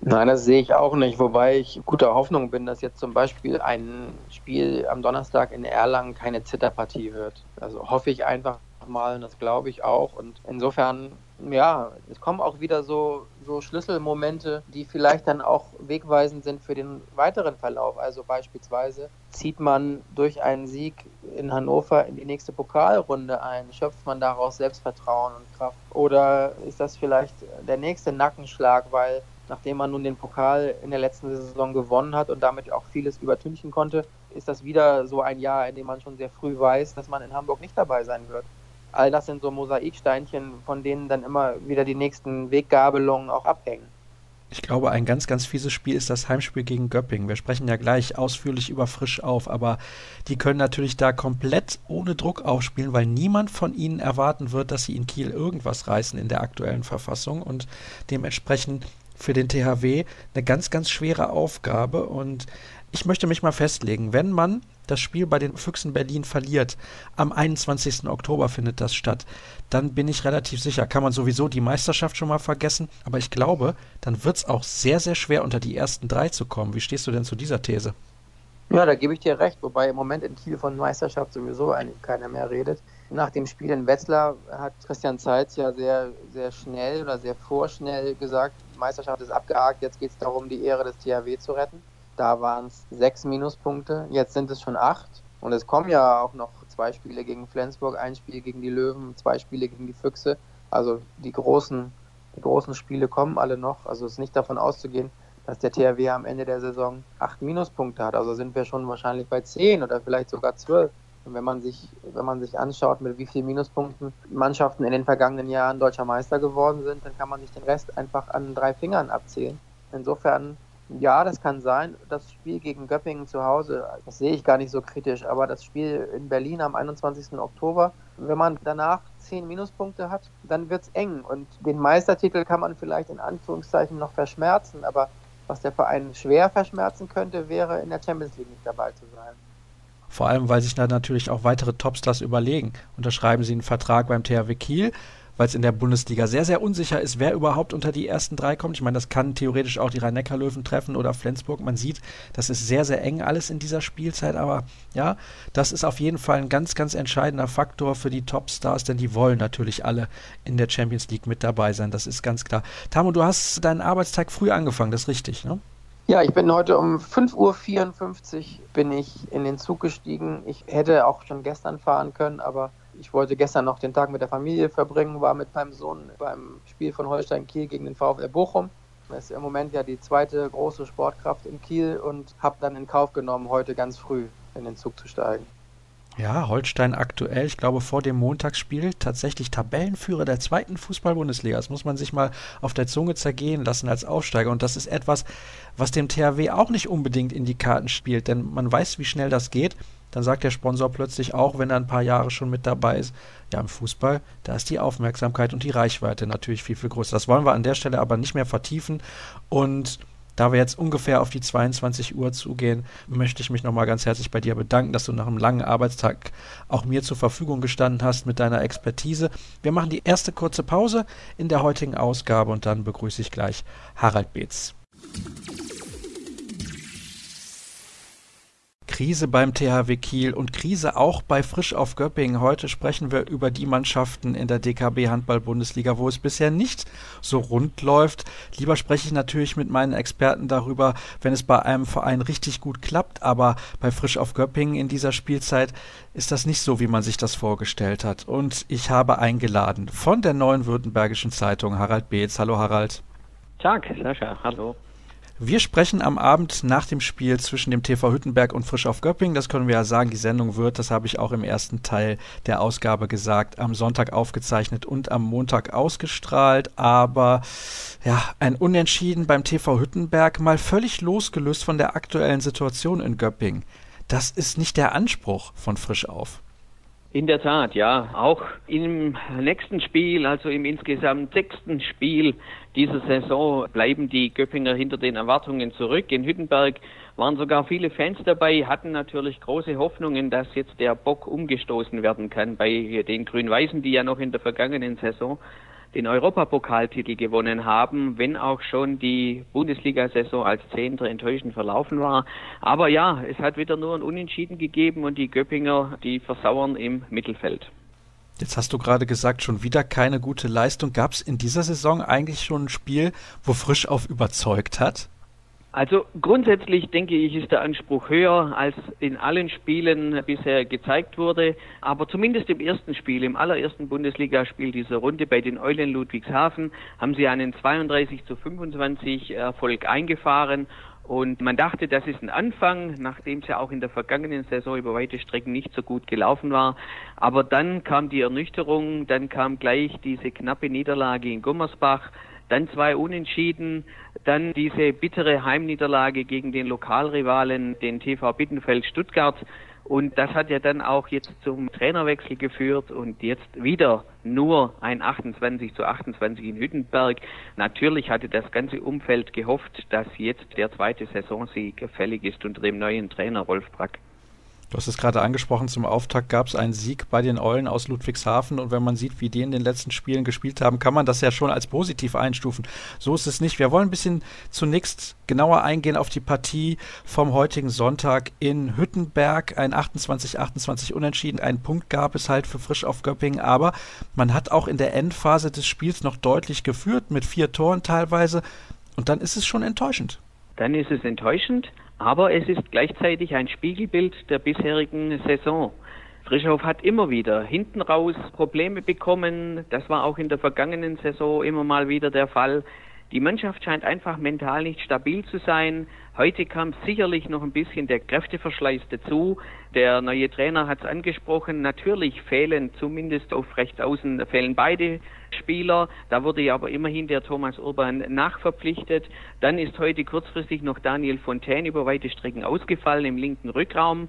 Nein, das sehe ich auch nicht, wobei ich guter Hoffnung bin, dass jetzt zum Beispiel ein Spiel am Donnerstag in Erlangen keine Zitterpartie wird. Also hoffe ich einfach mal, und das glaube ich auch. Und insofern ja, es kommen auch wieder so, so Schlüsselmomente, die vielleicht dann auch wegweisend sind für den weiteren Verlauf. Also beispielsweise zieht man durch einen Sieg in Hannover in die nächste Pokalrunde ein, schöpft man daraus Selbstvertrauen und Kraft. Oder ist das vielleicht der nächste Nackenschlag, weil nachdem man nun den Pokal in der letzten Saison gewonnen hat und damit auch vieles übertünchen konnte, ist das wieder so ein Jahr, in dem man schon sehr früh weiß, dass man in Hamburg nicht dabei sein wird all das sind so Mosaiksteinchen, von denen dann immer wieder die nächsten Weggabelungen auch abhängen. Ich glaube, ein ganz, ganz fieses Spiel ist das Heimspiel gegen Göppingen. Wir sprechen ja gleich ausführlich über Frisch auf, aber die können natürlich da komplett ohne Druck aufspielen, weil niemand von ihnen erwarten wird, dass sie in Kiel irgendwas reißen in der aktuellen Verfassung und dementsprechend für den THW eine ganz, ganz schwere Aufgabe. Und ich möchte mich mal festlegen, wenn man das Spiel bei den Füchsen Berlin verliert, am 21. Oktober findet das statt, dann bin ich relativ sicher, kann man sowieso die Meisterschaft schon mal vergessen, aber ich glaube, dann wird es auch sehr, sehr schwer unter die ersten drei zu kommen. Wie stehst du denn zu dieser These? Ja, da gebe ich dir recht, wobei im Moment in Kiel von Meisterschaft sowieso eigentlich keiner mehr redet. Nach dem Spiel in Wetzlar hat Christian Zeitz ja sehr, sehr schnell oder sehr vorschnell gesagt, Meisterschaft ist abgehakt, jetzt geht es darum, die Ehre des THW zu retten. Da waren es sechs Minuspunkte, jetzt sind es schon acht. Und es kommen ja auch noch zwei Spiele gegen Flensburg, ein Spiel gegen die Löwen, zwei Spiele gegen die Füchse. Also die großen, die großen Spiele kommen alle noch. Also es ist nicht davon auszugehen, dass der THW am Ende der Saison acht Minuspunkte hat. Also sind wir schon wahrscheinlich bei zehn oder vielleicht sogar zwölf. Und wenn man sich, wenn man sich anschaut, mit wie vielen Minuspunkten Mannschaften in den vergangenen Jahren deutscher Meister geworden sind, dann kann man sich den Rest einfach an drei Fingern abzählen. Insofern, ja, das kann sein. Das Spiel gegen Göppingen zu Hause, das sehe ich gar nicht so kritisch, aber das Spiel in Berlin am 21. Oktober, wenn man danach zehn Minuspunkte hat, dann wird es eng. Und den Meistertitel kann man vielleicht in Anführungszeichen noch verschmerzen, aber was der Verein schwer verschmerzen könnte, wäre in der Champions League nicht dabei zu sein. Vor allem, weil sich da natürlich auch weitere Topstars überlegen. Unterschreiben sie einen Vertrag beim THW Kiel, weil es in der Bundesliga sehr, sehr unsicher ist, wer überhaupt unter die ersten drei kommt. Ich meine, das kann theoretisch auch die Rhein-Neckar-Löwen treffen oder Flensburg. Man sieht, das ist sehr, sehr eng alles in dieser Spielzeit, aber ja, das ist auf jeden Fall ein ganz, ganz entscheidender Faktor für die Topstars, denn die wollen natürlich alle in der Champions League mit dabei sein, das ist ganz klar. Tamo, du hast deinen Arbeitstag früh angefangen, das ist richtig, ne? Ja, ich bin heute um 5.54 Uhr bin ich in den Zug gestiegen. Ich hätte auch schon gestern fahren können, aber ich wollte gestern noch den Tag mit der Familie verbringen, war mit meinem Sohn beim Spiel von Holstein Kiel gegen den VfL Bochum. Das ist im Moment ja die zweite große Sportkraft in Kiel und habe dann in Kauf genommen, heute ganz früh in den Zug zu steigen. Ja, Holstein aktuell, ich glaube vor dem Montagsspiel, tatsächlich Tabellenführer der zweiten Fußball-Bundesliga. Das muss man sich mal auf der Zunge zergehen lassen als Aufsteiger. Und das ist etwas, was dem THW auch nicht unbedingt in die Karten spielt, denn man weiß, wie schnell das geht. Dann sagt der Sponsor plötzlich auch, wenn er ein paar Jahre schon mit dabei ist, ja, im Fußball, da ist die Aufmerksamkeit und die Reichweite natürlich viel, viel größer. Das wollen wir an der Stelle aber nicht mehr vertiefen. Und da wir jetzt ungefähr auf die 22 Uhr zugehen, möchte ich mich nochmal ganz herzlich bei dir bedanken, dass du nach einem langen Arbeitstag auch mir zur Verfügung gestanden hast mit deiner Expertise. Wir machen die erste kurze Pause in der heutigen Ausgabe und dann begrüße ich gleich Harald Beetz. Krise beim THW Kiel und Krise auch bei Frisch auf Göppingen. Heute sprechen wir über die Mannschaften in der DKB Handball-Bundesliga, wo es bisher nicht so rund läuft. Lieber spreche ich natürlich mit meinen Experten darüber, wenn es bei einem Verein richtig gut klappt, aber bei Frisch auf Göppingen in dieser Spielzeit ist das nicht so, wie man sich das vorgestellt hat. Und ich habe eingeladen von der Neuen Württembergischen Zeitung Harald Beetz. Hallo Harald. Tag, Sascha, hallo. Wir sprechen am Abend nach dem Spiel zwischen dem TV Hüttenberg und Frisch auf Göppingen. Das können wir ja sagen. Die Sendung wird, das habe ich auch im ersten Teil der Ausgabe gesagt, am Sonntag aufgezeichnet und am Montag ausgestrahlt. Aber ja, ein Unentschieden beim TV Hüttenberg mal völlig losgelöst von der aktuellen Situation in Göppingen. Das ist nicht der Anspruch von Frisch auf. In der Tat, ja. Auch im nächsten Spiel, also im insgesamt sechsten Spiel dieser Saison, bleiben die Göppinger hinter den Erwartungen zurück. In Hüttenberg waren sogar viele Fans dabei, hatten natürlich große Hoffnungen, dass jetzt der Bock umgestoßen werden kann bei den Grün-Weißen, die ja noch in der vergangenen Saison den Europapokaltitel gewonnen haben, wenn auch schon die Bundesliga-Saison als Zehnter enttäuschend verlaufen war. Aber ja, es hat wieder nur ein Unentschieden gegeben und die Göppinger, die versauern im Mittelfeld. Jetzt hast du gerade gesagt, schon wieder keine gute Leistung. Gab es in dieser Saison eigentlich schon ein Spiel, wo Frisch auf überzeugt hat? Also grundsätzlich denke ich, ist der Anspruch höher, als in allen Spielen bisher gezeigt wurde. Aber zumindest im ersten Spiel, im allerersten Bundesligaspiel dieser Runde bei den Eulen Ludwigshafen, haben sie einen 32 zu 25 Erfolg eingefahren. Und man dachte, das ist ein Anfang, nachdem es ja auch in der vergangenen Saison über weite Strecken nicht so gut gelaufen war. Aber dann kam die Ernüchterung, dann kam gleich diese knappe Niederlage in Gummersbach dann zwei Unentschieden, dann diese bittere Heimniederlage gegen den Lokalrivalen, den TV Bittenfeld Stuttgart. Und das hat ja dann auch jetzt zum Trainerwechsel geführt und jetzt wieder nur ein 28 zu 28 in Hüttenberg. Natürlich hatte das ganze Umfeld gehofft, dass jetzt der zweite Saisonsieg fällig ist unter dem neuen Trainer Rolf Brack. Du hast es gerade angesprochen, zum Auftakt gab es einen Sieg bei den Eulen aus Ludwigshafen und wenn man sieht, wie die in den letzten Spielen gespielt haben, kann man das ja schon als positiv einstufen. So ist es nicht. Wir wollen ein bisschen zunächst genauer eingehen auf die Partie vom heutigen Sonntag in Hüttenberg. Ein 28-28 Unentschieden. Ein Punkt gab es halt für Frisch auf Göppingen, aber man hat auch in der Endphase des Spiels noch deutlich geführt, mit vier Toren teilweise. Und dann ist es schon enttäuschend. Dann ist es enttäuschend. Aber es ist gleichzeitig ein Spiegelbild der bisherigen Saison. Frischhoff hat immer wieder hinten raus Probleme bekommen. Das war auch in der vergangenen Saison immer mal wieder der Fall. Die Mannschaft scheint einfach mental nicht stabil zu sein. Heute kam sicherlich noch ein bisschen der Kräfteverschleiß dazu. Der neue Trainer hat es angesprochen. Natürlich fehlen zumindest auf rechts außen fehlen beide Spieler. Da wurde ja aber immerhin der Thomas Urban nachverpflichtet. Dann ist heute kurzfristig noch Daniel Fontaine über weite Strecken ausgefallen im linken Rückraum.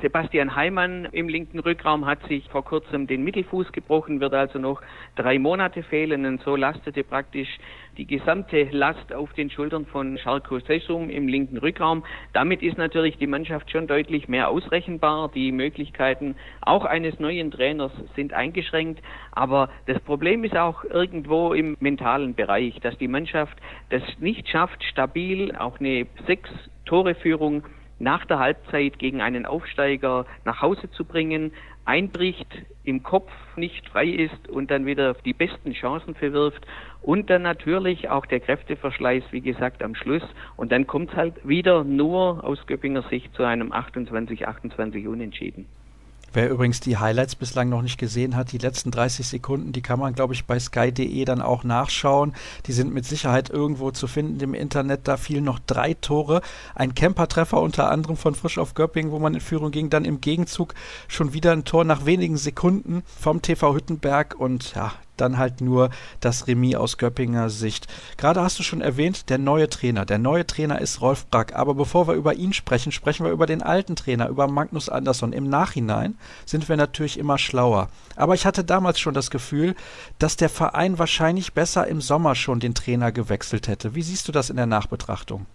Sebastian Heimann im linken Rückraum hat sich vor kurzem den Mittelfuß gebrochen, wird also noch drei Monate fehlen und so lastete praktisch die gesamte Last auf den Schultern von Scharko Sesum im linken Rückraum. Damit ist natürlich die Mannschaft schon deutlich mehr ausrechenbar. Die Möglichkeiten auch eines neuen Trainers sind eingeschränkt. Aber das Problem ist auch irgendwo im mentalen Bereich, dass die Mannschaft das nicht schafft, stabil auch eine sechs Tore Führung nach der Halbzeit gegen einen Aufsteiger nach Hause zu bringen, einbricht, im Kopf nicht frei ist und dann wieder die besten Chancen verwirft und dann natürlich auch der Kräfteverschleiß, wie gesagt, am Schluss und dann kommt es halt wieder nur aus Göppinger Sicht zu einem 28-28 Unentschieden. Wer übrigens die Highlights bislang noch nicht gesehen hat, die letzten 30 Sekunden, die kann man, glaube ich, bei sky.de dann auch nachschauen. Die sind mit Sicherheit irgendwo zu finden im Internet. Da fielen noch drei Tore. Ein Campertreffer unter anderem von Frisch auf Göppingen, wo man in Führung ging. Dann im Gegenzug schon wieder ein Tor nach wenigen Sekunden vom TV Hüttenberg. Und ja, dann halt nur das Remis aus Göppinger Sicht. Gerade hast du schon erwähnt, der neue Trainer. Der neue Trainer ist Rolf Brack. Aber bevor wir über ihn sprechen, sprechen wir über den alten Trainer, über Magnus Andersson. Im Nachhinein sind wir natürlich immer schlauer. Aber ich hatte damals schon das Gefühl, dass der Verein wahrscheinlich besser im Sommer schon den Trainer gewechselt hätte. Wie siehst du das in der Nachbetrachtung?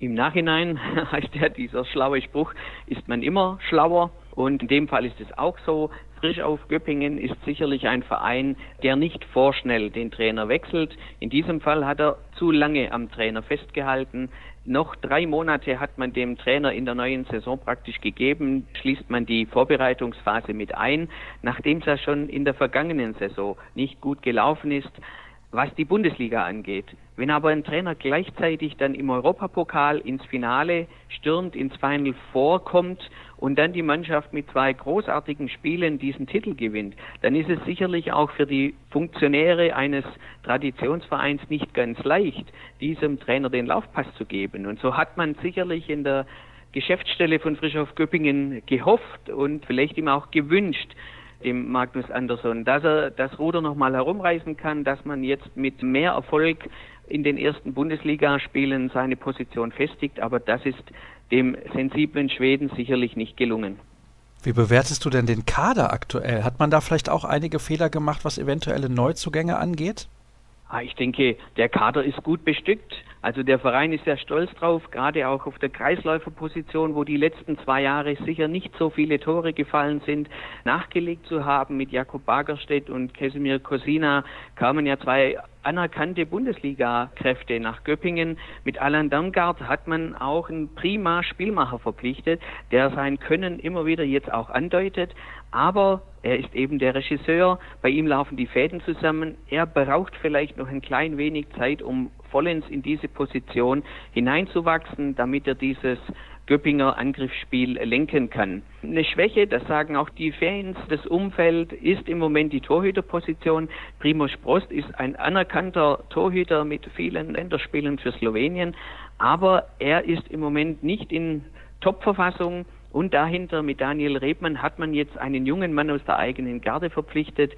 Im Nachhinein heißt ja dieser schlaue Spruch, ist man immer schlauer. Und in dem Fall ist es auch so. Frisch auf Göppingen ist sicherlich ein Verein, der nicht vorschnell den Trainer wechselt. In diesem Fall hat er zu lange am Trainer festgehalten. Noch drei Monate hat man dem Trainer in der neuen Saison praktisch gegeben, schließt man die Vorbereitungsphase mit ein, nachdem es ja schon in der vergangenen Saison nicht gut gelaufen ist was die Bundesliga angeht. Wenn aber ein Trainer gleichzeitig dann im Europapokal ins Finale stürmt, ins Final vorkommt und dann die Mannschaft mit zwei großartigen Spielen diesen Titel gewinnt, dann ist es sicherlich auch für die Funktionäre eines Traditionsvereins nicht ganz leicht, diesem Trainer den Laufpass zu geben. Und so hat man sicherlich in der Geschäftsstelle von Frischhoff Göppingen gehofft und vielleicht ihm auch gewünscht, dem Magnus Andersson, dass er das Ruder nochmal herumreißen kann, dass man jetzt mit mehr Erfolg in den ersten Bundesligaspielen seine Position festigt, aber das ist dem sensiblen Schweden sicherlich nicht gelungen. Wie bewertest du denn den Kader aktuell? Hat man da vielleicht auch einige Fehler gemacht, was eventuelle Neuzugänge angeht? Ah, ich denke, der Kader ist gut bestückt. Also der Verein ist sehr stolz drauf, gerade auch auf der Kreisläuferposition, wo die letzten zwei Jahre sicher nicht so viele Tore gefallen sind, nachgelegt zu haben. Mit Jakob Bagerstedt und Kesimir Kosina kamen ja zwei anerkannte Bundesliga-Kräfte nach Göppingen. Mit Alan Darmgard hat man auch einen prima Spielmacher verpflichtet, der sein Können immer wieder jetzt auch andeutet. Aber er ist eben der Regisseur, bei ihm laufen die Fäden zusammen. Er braucht vielleicht noch ein klein wenig Zeit, um vollends in diese Position hineinzuwachsen, damit er dieses Göppinger Angriffsspiel lenken kann. Eine Schwäche, das sagen auch die Fans, das Umfeld ist im Moment die Torhüterposition. Primoz Prost ist ein anerkannter Torhüter mit vielen Länderspielen für Slowenien, aber er ist im Moment nicht in Topverfassung. Und dahinter mit Daniel Rebmann hat man jetzt einen jungen Mann aus der eigenen Garde verpflichtet,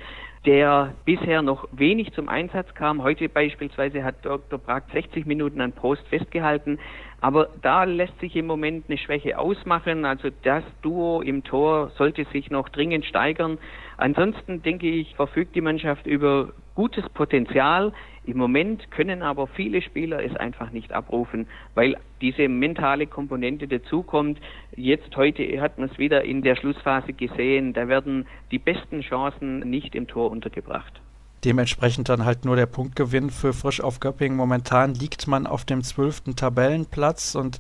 der bisher noch wenig zum Einsatz kam. Heute beispielsweise hat Dr. Prag 60 Minuten an Prost festgehalten. Aber da lässt sich im Moment eine Schwäche ausmachen. Also das Duo im Tor sollte sich noch dringend steigern. Ansonsten denke ich, verfügt die Mannschaft über gutes Potenzial. Im Moment können aber viele Spieler es einfach nicht abrufen, weil diese mentale Komponente dazukommt. Jetzt heute hat man es wieder in der Schlussphase gesehen, da werden die besten Chancen nicht im Tor untergebracht. Dementsprechend dann halt nur der Punktgewinn für Frisch auf Göppingen. Momentan liegt man auf dem zwölften Tabellenplatz und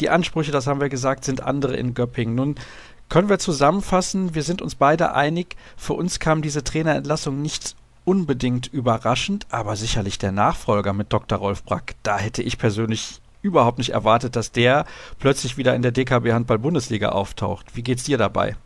die Ansprüche, das haben wir gesagt, sind andere in Göppingen. Nun können wir zusammenfassen, wir sind uns beide einig, für uns kam diese Trainerentlassung nicht unbedingt überraschend, aber sicherlich der Nachfolger mit Dr. Rolf Brack. Da hätte ich persönlich überhaupt nicht erwartet, dass der plötzlich wieder in der DKB Handball Bundesliga auftaucht. Wie geht's dir dabei?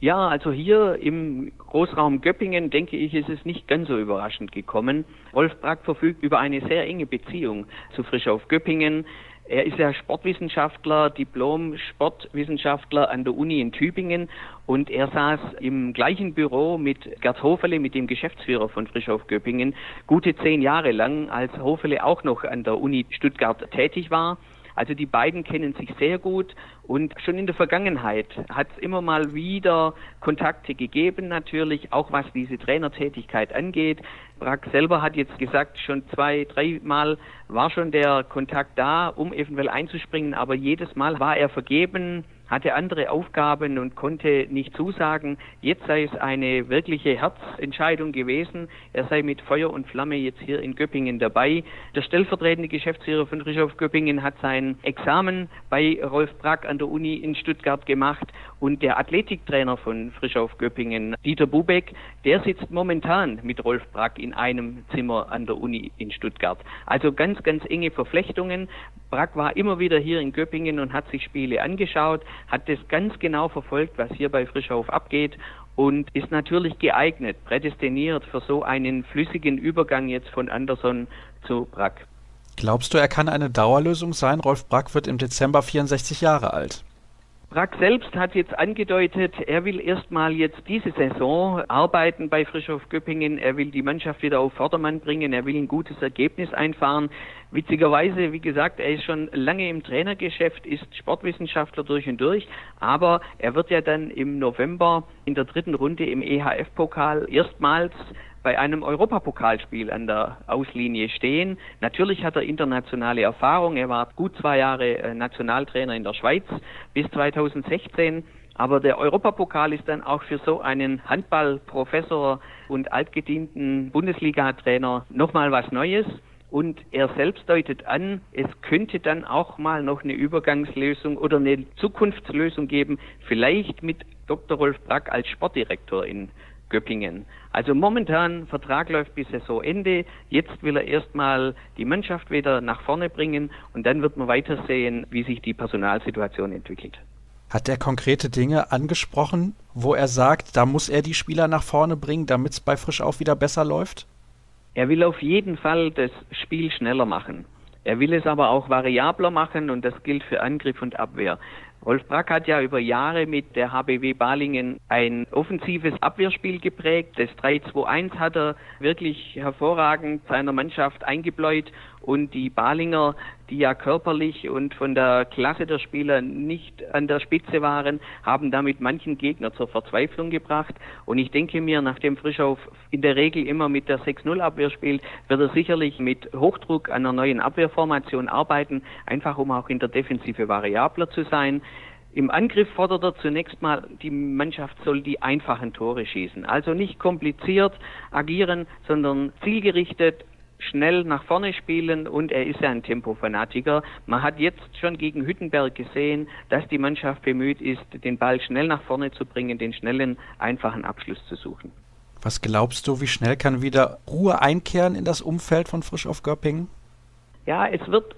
Ja, also hier im Großraum Göppingen, denke ich, ist es nicht ganz so überraschend gekommen. Rolf Brack verfügt über eine sehr enge Beziehung zu Frischauf Göppingen. Er ist ja Sportwissenschaftler, Diplom-Sportwissenschaftler an der Uni in Tübingen und er saß im gleichen Büro mit Gerd Hofele, mit dem Geschäftsführer von Frischauf Göppingen, gute zehn Jahre lang, als Hofele auch noch an der Uni Stuttgart tätig war. Also die beiden kennen sich sehr gut und schon in der Vergangenheit hat es immer mal wieder Kontakte gegeben, natürlich, auch was diese Trainertätigkeit angeht. Brack selber hat jetzt gesagt, schon zwei, dreimal war schon der Kontakt da, um eventuell einzuspringen, aber jedes Mal war er vergeben hatte andere Aufgaben und konnte nicht zusagen. Jetzt sei es eine wirkliche Herzentscheidung gewesen. Er sei mit Feuer und Flamme jetzt hier in Göppingen dabei. Der stellvertretende Geschäftsführer von Frischhof Göppingen hat sein Examen bei Rolf Brack an der Uni in Stuttgart gemacht und der Athletiktrainer von Frischhof Göppingen, Dieter Bubeck, der sitzt momentan mit Rolf Brack in einem Zimmer an der Uni in Stuttgart. Also ganz, ganz enge Verflechtungen. Brack war immer wieder hier in Göppingen und hat sich Spiele angeschaut hat das ganz genau verfolgt, was hier bei Frischhof abgeht und ist natürlich geeignet, prädestiniert für so einen flüssigen Übergang jetzt von Anderson zu Brack. Glaubst du, er kann eine Dauerlösung sein? Rolf Brack wird im Dezember 64 Jahre alt. Brack selbst hat jetzt angedeutet, er will erstmal jetzt diese Saison arbeiten bei Frischhof Göppingen. Er will die Mannschaft wieder auf Vordermann bringen. Er will ein gutes Ergebnis einfahren. Witzigerweise, wie gesagt, er ist schon lange im Trainergeschäft, ist Sportwissenschaftler durch und durch. Aber er wird ja dann im November in der dritten Runde im EHF-Pokal erstmals bei einem Europapokalspiel an der Auslinie stehen. Natürlich hat er internationale Erfahrung. Er war gut zwei Jahre äh, Nationaltrainer in der Schweiz bis 2016. Aber der Europapokal ist dann auch für so einen Handballprofessor und altgedienten Bundesliga-Trainer nochmal was Neues. Und er selbst deutet an, es könnte dann auch mal noch eine Übergangslösung oder eine Zukunftslösung geben, vielleicht mit Dr. Rolf Brack als Sportdirektor in Göppingen. Also momentan Vertrag läuft bis Saisonende. Jetzt will er erstmal die Mannschaft wieder nach vorne bringen und dann wird man weiter sehen, wie sich die Personalsituation entwickelt. Hat er konkrete Dinge angesprochen, wo er sagt, da muss er die Spieler nach vorne bringen, damit es bei Frisch auch wieder besser läuft? Er will auf jeden Fall das Spiel schneller machen. Er will es aber auch variabler machen und das gilt für Angriff und Abwehr. Rolf Brack hat ja über Jahre mit der HBW Balingen ein offensives Abwehrspiel geprägt. Das 3-2-1 hat er wirklich hervorragend seiner Mannschaft eingebläut und die Balinger, die ja körperlich und von der Klasse der Spieler nicht an der Spitze waren, haben damit manchen Gegner zur Verzweiflung gebracht. Und ich denke mir, nachdem Frischauf in der Regel immer mit der 6-0 Abwehr spielt, wird er sicherlich mit Hochdruck an einer neuen Abwehrformation arbeiten, einfach um auch in der Defensive variabler zu sein. Im Angriff fordert er zunächst mal, die Mannschaft soll die einfachen Tore schießen. Also nicht kompliziert agieren, sondern zielgerichtet schnell nach vorne spielen und er ist ja ein Tempofanatiker. Man hat jetzt schon gegen Hüttenberg gesehen, dass die Mannschaft bemüht ist, den Ball schnell nach vorne zu bringen, den schnellen, einfachen Abschluss zu suchen. Was glaubst du, wie schnell kann wieder Ruhe einkehren in das Umfeld von Frisch auf Göppingen? Ja, es wird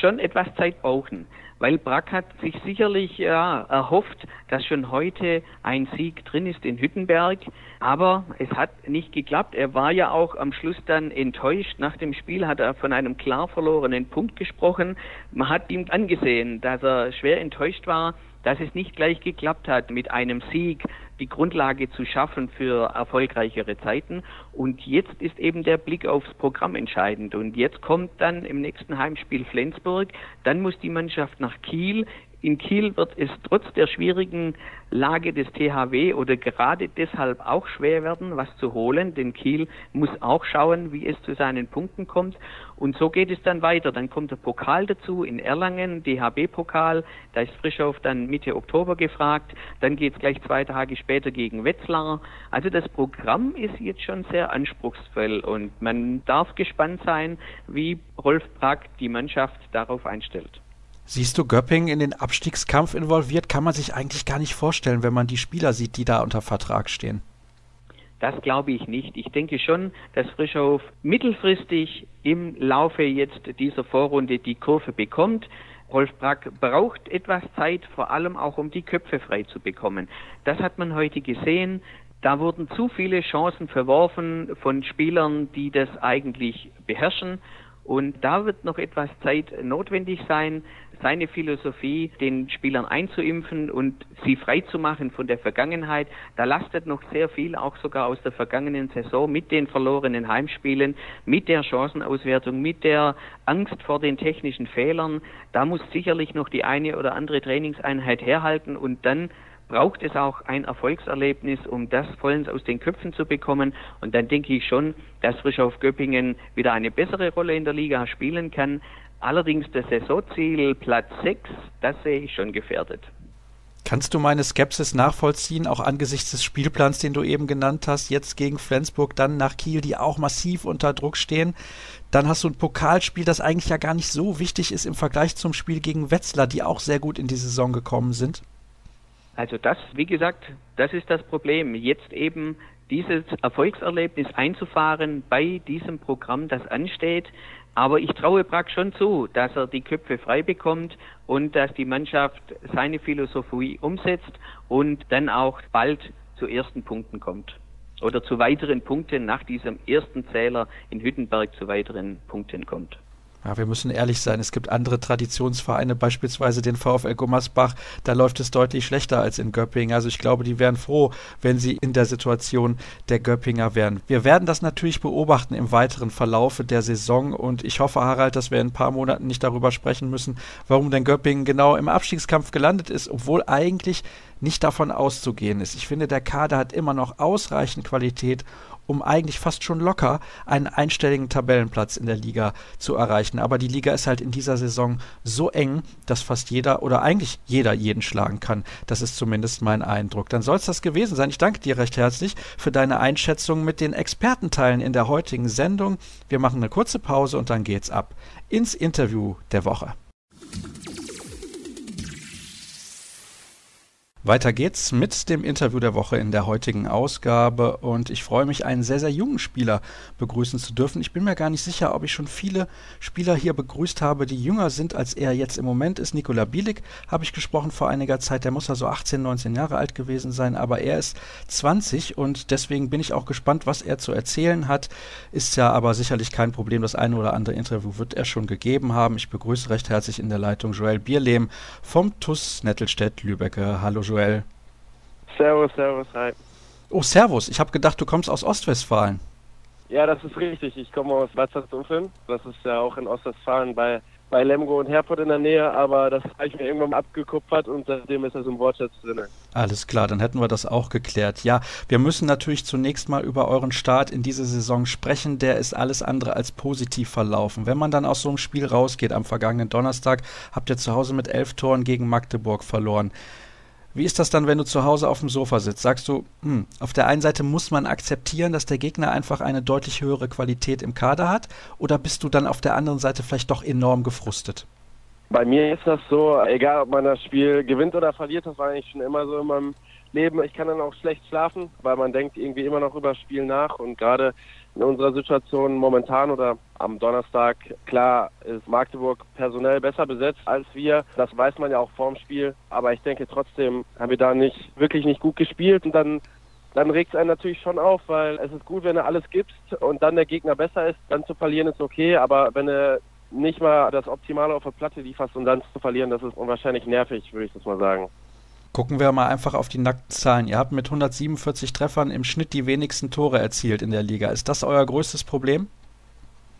schon etwas Zeit brauchen weil Brack hat sich sicherlich ja, erhofft, dass schon heute ein Sieg drin ist in Hüttenberg, aber es hat nicht geklappt. Er war ja auch am Schluss dann enttäuscht. Nach dem Spiel hat er von einem klar verlorenen Punkt gesprochen. Man hat ihm angesehen, dass er schwer enttäuscht war, dass es nicht gleich geklappt hat mit einem Sieg die Grundlage zu schaffen für erfolgreichere Zeiten. Und jetzt ist eben der Blick aufs Programm entscheidend. Und jetzt kommt dann im nächsten Heimspiel Flensburg. Dann muss die Mannschaft nach Kiel. In Kiel wird es trotz der schwierigen Lage des THW oder gerade deshalb auch schwer werden, was zu holen, denn Kiel muss auch schauen, wie es zu seinen Punkten kommt. Und so geht es dann weiter. Dann kommt der Pokal dazu in Erlangen, DHB-Pokal, da ist Frischow dann Mitte Oktober gefragt. Dann geht es gleich zwei Tage später gegen Wetzlar. Also das Programm ist jetzt schon sehr anspruchsvoll und man darf gespannt sein, wie Rolf Brack die Mannschaft darauf einstellt. Siehst du Göpping in den Abstiegskampf involviert? Kann man sich eigentlich gar nicht vorstellen, wenn man die Spieler sieht, die da unter Vertrag stehen. Das glaube ich nicht. Ich denke schon, dass Frischhof mittelfristig im Laufe jetzt dieser Vorrunde die Kurve bekommt. Rolf Brack braucht etwas Zeit, vor allem auch um die Köpfe frei zu bekommen. Das hat man heute gesehen. Da wurden zu viele Chancen verworfen von Spielern, die das eigentlich beherrschen. Und da wird noch etwas Zeit notwendig sein, seine Philosophie den Spielern einzuimpfen und sie frei zu machen von der Vergangenheit. Da lastet noch sehr viel, auch sogar aus der vergangenen Saison mit den verlorenen Heimspielen, mit der Chancenauswertung, mit der Angst vor den technischen Fehlern. Da muss sicherlich noch die eine oder andere Trainingseinheit herhalten und dann braucht es auch ein Erfolgserlebnis, um das vollends aus den Köpfen zu bekommen. Und dann denke ich schon, dass Frischhoff Göppingen wieder eine bessere Rolle in der Liga spielen kann. Allerdings das Saisonziel Platz 6, das sehe ich schon gefährdet. Kannst du meine Skepsis nachvollziehen, auch angesichts des Spielplans, den du eben genannt hast, jetzt gegen Flensburg, dann nach Kiel, die auch massiv unter Druck stehen? Dann hast du ein Pokalspiel, das eigentlich ja gar nicht so wichtig ist im Vergleich zum Spiel gegen Wetzlar, die auch sehr gut in die Saison gekommen sind. Also das, wie gesagt, das ist das Problem. Jetzt eben dieses Erfolgserlebnis einzufahren bei diesem Programm, das ansteht. Aber ich traue Brack schon zu, dass er die Köpfe frei bekommt und dass die Mannschaft seine Philosophie umsetzt und dann auch bald zu ersten Punkten kommt. Oder zu weiteren Punkten nach diesem ersten Zähler in Hüttenberg zu weiteren Punkten kommt. Ja, wir müssen ehrlich sein, es gibt andere Traditionsvereine, beispielsweise den VfL Gummersbach, da läuft es deutlich schlechter als in Göppingen. Also ich glaube, die wären froh, wenn sie in der Situation der Göppinger wären. Wir werden das natürlich beobachten im weiteren Verlaufe der Saison und ich hoffe, Harald, dass wir in ein paar Monaten nicht darüber sprechen müssen, warum denn Göppingen genau im Abstiegskampf gelandet ist, obwohl eigentlich nicht davon auszugehen ist. Ich finde, der Kader hat immer noch ausreichend Qualität, um eigentlich fast schon locker einen einstelligen Tabellenplatz in der Liga zu erreichen. Aber die Liga ist halt in dieser Saison so eng, dass fast jeder oder eigentlich jeder jeden schlagen kann. Das ist zumindest mein Eindruck. Dann soll es das gewesen sein. Ich danke dir recht herzlich für deine Einschätzung mit den Expertenteilen in der heutigen Sendung. Wir machen eine kurze Pause und dann geht's ab ins Interview der Woche. Weiter geht's mit dem Interview der Woche in der heutigen Ausgabe und ich freue mich, einen sehr, sehr jungen Spieler begrüßen zu dürfen. Ich bin mir gar nicht sicher, ob ich schon viele Spieler hier begrüßt habe, die jünger sind, als er jetzt im Moment ist. Nikola Bielik habe ich gesprochen vor einiger Zeit, der muss ja so 18, 19 Jahre alt gewesen sein, aber er ist 20 und deswegen bin ich auch gespannt, was er zu erzählen hat. Ist ja aber sicherlich kein Problem, das eine oder andere Interview wird er schon gegeben haben. Ich begrüße recht herzlich in der Leitung Joel Bierlehm vom TUS Nettelstedt-Lübecke. Hallo Joel. Joel. Servus, servus, hi. Oh, servus. Ich habe gedacht, du kommst aus Ostwestfalen. Ja, das ist richtig. Ich komme aus Watzerzumfeln. Das ist ja auch in Ostwestfalen bei, bei Lemgo und Herford in der Nähe, aber das habe ich mir irgendwann mal abgekupfert und seitdem ist das im Wortschatz drin. Alles klar, dann hätten wir das auch geklärt. Ja, wir müssen natürlich zunächst mal über euren Start in diese Saison sprechen. Der ist alles andere als positiv verlaufen. Wenn man dann aus so einem Spiel rausgeht am vergangenen Donnerstag, habt ihr zu Hause mit elf Toren gegen Magdeburg verloren. Wie ist das dann, wenn du zu Hause auf dem Sofa sitzt? Sagst du, hm, auf der einen Seite muss man akzeptieren, dass der Gegner einfach eine deutlich höhere Qualität im Kader hat? Oder bist du dann auf der anderen Seite vielleicht doch enorm gefrustet? Bei mir ist das so, egal ob man das Spiel gewinnt oder verliert, das war eigentlich schon immer so in meinem Leben. Ich kann dann auch schlecht schlafen, weil man denkt irgendwie immer noch über das Spiel nach und gerade in unserer Situation momentan oder am Donnerstag, klar ist Magdeburg personell besser besetzt als wir. Das weiß man ja auch vorm Spiel. Aber ich denke trotzdem haben wir da nicht, wirklich nicht gut gespielt und dann dann regt es einen natürlich schon auf, weil es ist gut, wenn du alles gibst und dann der Gegner besser ist, dann zu verlieren ist okay, aber wenn du nicht mal das Optimale auf der Platte lieferst und dann zu verlieren, das ist unwahrscheinlich nervig, würde ich das mal sagen. Gucken wir mal einfach auf die nackten Zahlen. Ihr habt mit 147 Treffern im Schnitt die wenigsten Tore erzielt in der Liga. Ist das euer größtes Problem?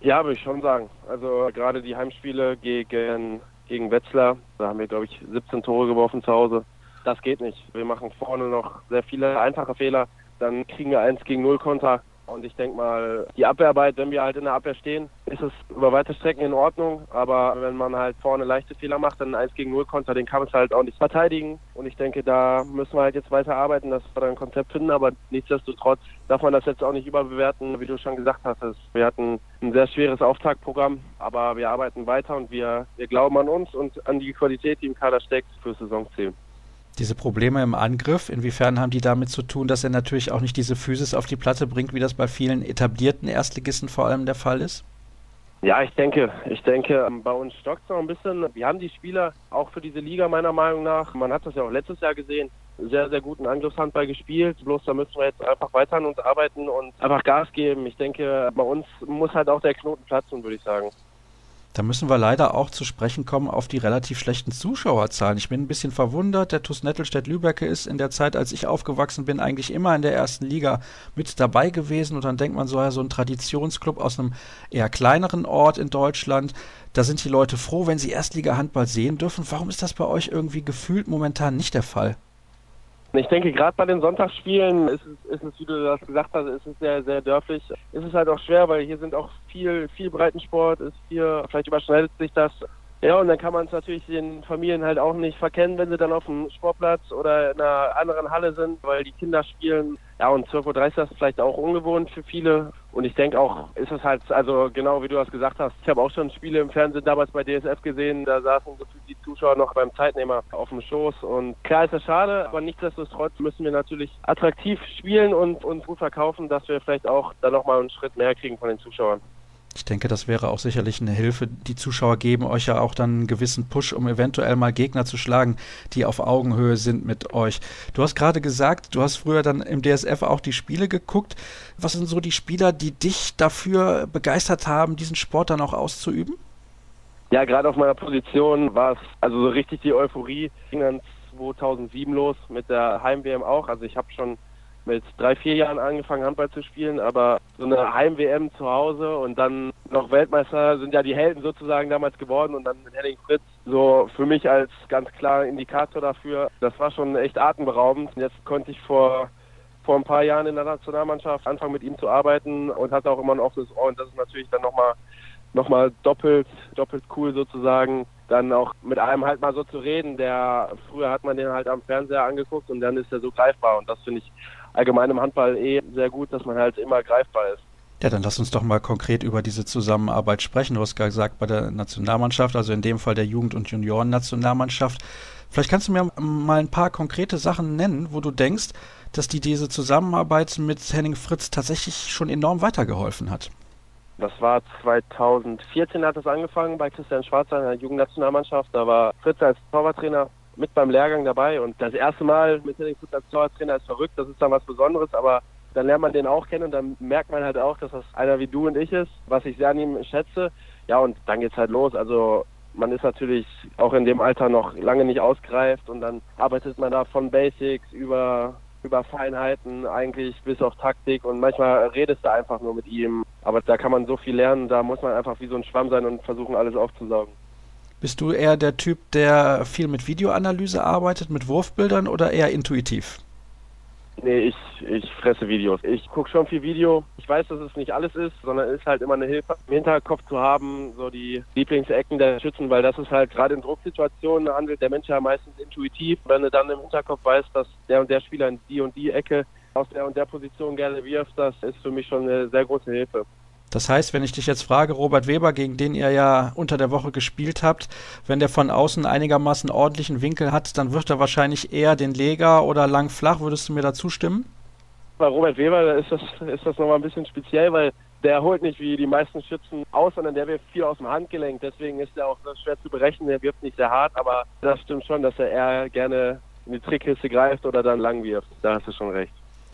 Ja, würde ich schon sagen. Also gerade die Heimspiele gegen, gegen Wetzlar, da haben wir, glaube ich, 17 Tore geworfen zu Hause. Das geht nicht. Wir machen vorne noch sehr viele einfache Fehler. Dann kriegen wir 1 gegen 0 Konter. Und ich denke mal, die Abwehrarbeit, wenn wir halt in der Abwehr stehen, ist es über weite Strecken in Ordnung. Aber wenn man halt vorne leichte Fehler macht, dann 1 gegen 0 Konter, den kann man halt auch nicht verteidigen. Und ich denke, da müssen wir halt jetzt weiter arbeiten, dass wir da ein Konzept finden. Aber nichtsdestotrotz darf man das jetzt auch nicht überbewerten, wie du schon gesagt hast. Wir hatten ein sehr schweres Auftaktprogramm, aber wir arbeiten weiter und wir, wir glauben an uns und an die Qualität, die im Kader steckt, für Saisonziel. Diese Probleme im Angriff, inwiefern haben die damit zu tun, dass er natürlich auch nicht diese Physis auf die Platte bringt, wie das bei vielen etablierten Erstligisten vor allem der Fall ist? Ja, ich denke, ich denke, ähm, bei uns stockt es noch ein bisschen. Wir haben die Spieler auch für diese Liga meiner Meinung nach, man hat das ja auch letztes Jahr gesehen, sehr, sehr guten Angriffshandball gespielt. Bloß da müssen wir jetzt einfach weiter an uns arbeiten und einfach Gas geben. Ich denke, bei uns muss halt auch der Knoten platzen, würde ich sagen. Da müssen wir leider auch zu sprechen kommen auf die relativ schlechten Zuschauerzahlen. Ich bin ein bisschen verwundert. Der TuS Nettelstedt-Lübecke ist in der Zeit, als ich aufgewachsen bin, eigentlich immer in der ersten Liga mit dabei gewesen. Und dann denkt man so, ja, so ein Traditionsclub aus einem eher kleineren Ort in Deutschland. Da sind die Leute froh, wenn sie Erstliga-Handball sehen dürfen. Warum ist das bei euch irgendwie gefühlt momentan nicht der Fall? Ich denke, gerade bei den Sonntagsspielen ist es, ist es, wie du das gesagt hast, ist es sehr, sehr dörflich. Ist es halt auch schwer, weil hier sind auch viel, viel Breitensport, ist hier, vielleicht überschneidet sich das. Ja, und dann kann man es natürlich den Familien halt auch nicht verkennen, wenn sie dann auf dem Sportplatz oder in einer anderen Halle sind, weil die Kinder spielen. Ja, und 12.30 Uhr ist vielleicht auch ungewohnt für viele. Und ich denke auch, ist es halt, also genau wie du das gesagt hast, ich habe auch schon Spiele im Fernsehen damals bei DSF gesehen, da saßen die Zuschauer noch beim Zeitnehmer auf dem Schoß. Und klar ist das schade, aber nichtsdestotrotz müssen wir natürlich attraktiv spielen und uns gut verkaufen, dass wir vielleicht auch da nochmal einen Schritt mehr kriegen von den Zuschauern. Ich denke, das wäre auch sicherlich eine Hilfe. Die Zuschauer geben euch ja auch dann einen gewissen Push, um eventuell mal Gegner zu schlagen, die auf Augenhöhe sind mit euch. Du hast gerade gesagt, du hast früher dann im DSF auch die Spiele geguckt. Was sind so die Spieler, die dich dafür begeistert haben, diesen Sport dann auch auszuüben? Ja, gerade auf meiner Position war es also so richtig die Euphorie. Ging dann 2007 los mit der Heim-WM auch. Also ich habe schon mit drei, vier Jahren angefangen, Handball zu spielen, aber so eine Heim-WM zu Hause und dann noch Weltmeister sind ja die Helden sozusagen damals geworden und dann mit Henning Fritz so für mich als ganz klarer Indikator dafür. Das war schon echt atemberaubend. Jetzt konnte ich vor vor ein paar Jahren in der Nationalmannschaft anfangen mit ihm zu arbeiten und hatte auch immer ein offenes Ohr und das ist natürlich dann nochmal noch mal doppelt, doppelt cool sozusagen, dann auch mit einem halt mal so zu reden, der früher hat man den halt am Fernseher angeguckt und dann ist er so greifbar und das finde ich allgemein im Handball eh sehr gut, dass man halt immer greifbar ist. Ja, dann lass uns doch mal konkret über diese Zusammenarbeit sprechen. Du hast gesagt, bei der Nationalmannschaft, also in dem Fall der Jugend- und Junioren-Nationalmannschaft. Vielleicht kannst du mir mal ein paar konkrete Sachen nennen, wo du denkst, dass die diese Zusammenarbeit mit Henning Fritz tatsächlich schon enorm weitergeholfen hat. Das war 2014 hat es angefangen bei Christian Schwarzer in der Jugendnationalmannschaft. Da war Fritz als Torwarttrainer mit beim Lehrgang dabei und das erste Mal mit Henning Fritz als Torwarttrainer ist verrückt, das ist dann was Besonderes, aber dann lernt man den auch kennen und dann merkt man halt auch, dass das einer wie du und ich ist, was ich sehr an ihm schätze. Ja, und dann geht's halt los. Also man ist natürlich auch in dem Alter noch lange nicht ausgereift und dann arbeitet man da von Basics über über Feinheiten eigentlich bis auf Taktik und manchmal redest du einfach nur mit ihm. Aber da kann man so viel lernen, da muss man einfach wie so ein Schwamm sein und versuchen alles aufzusaugen. Bist du eher der Typ, der viel mit Videoanalyse arbeitet, mit Wurfbildern oder eher intuitiv? Nee, ich, ich fresse Videos. Ich gucke schon viel Video. Ich weiß, dass es nicht alles ist, sondern es ist halt immer eine Hilfe, im Hinterkopf zu haben, so die Lieblingsecken der Schützen, weil das ist halt gerade in Drucksituationen handelt der Mensch ja meistens intuitiv. Wenn du dann im Hinterkopf weißt, dass der und der Spieler in die und die Ecke aus der und der Position gerne wirft, das ist für mich schon eine sehr große Hilfe. Das heißt, wenn ich dich jetzt frage, Robert Weber, gegen den ihr ja unter der Woche gespielt habt, wenn der von außen einigermaßen ordentlichen Winkel hat, dann wird er wahrscheinlich eher den Leger oder lang flach. Würdest du mir da zustimmen? Bei Robert Weber ist das, ist das nochmal ein bisschen speziell, weil der holt nicht wie die meisten Schützen aus, sondern der wirft viel aus dem Handgelenk. Deswegen ist er auch schwer zu berechnen. Der wirft nicht sehr hart, aber das stimmt schon, dass er eher gerne in die Trickkiste greift oder dann lang wirft. Da hast du schon recht.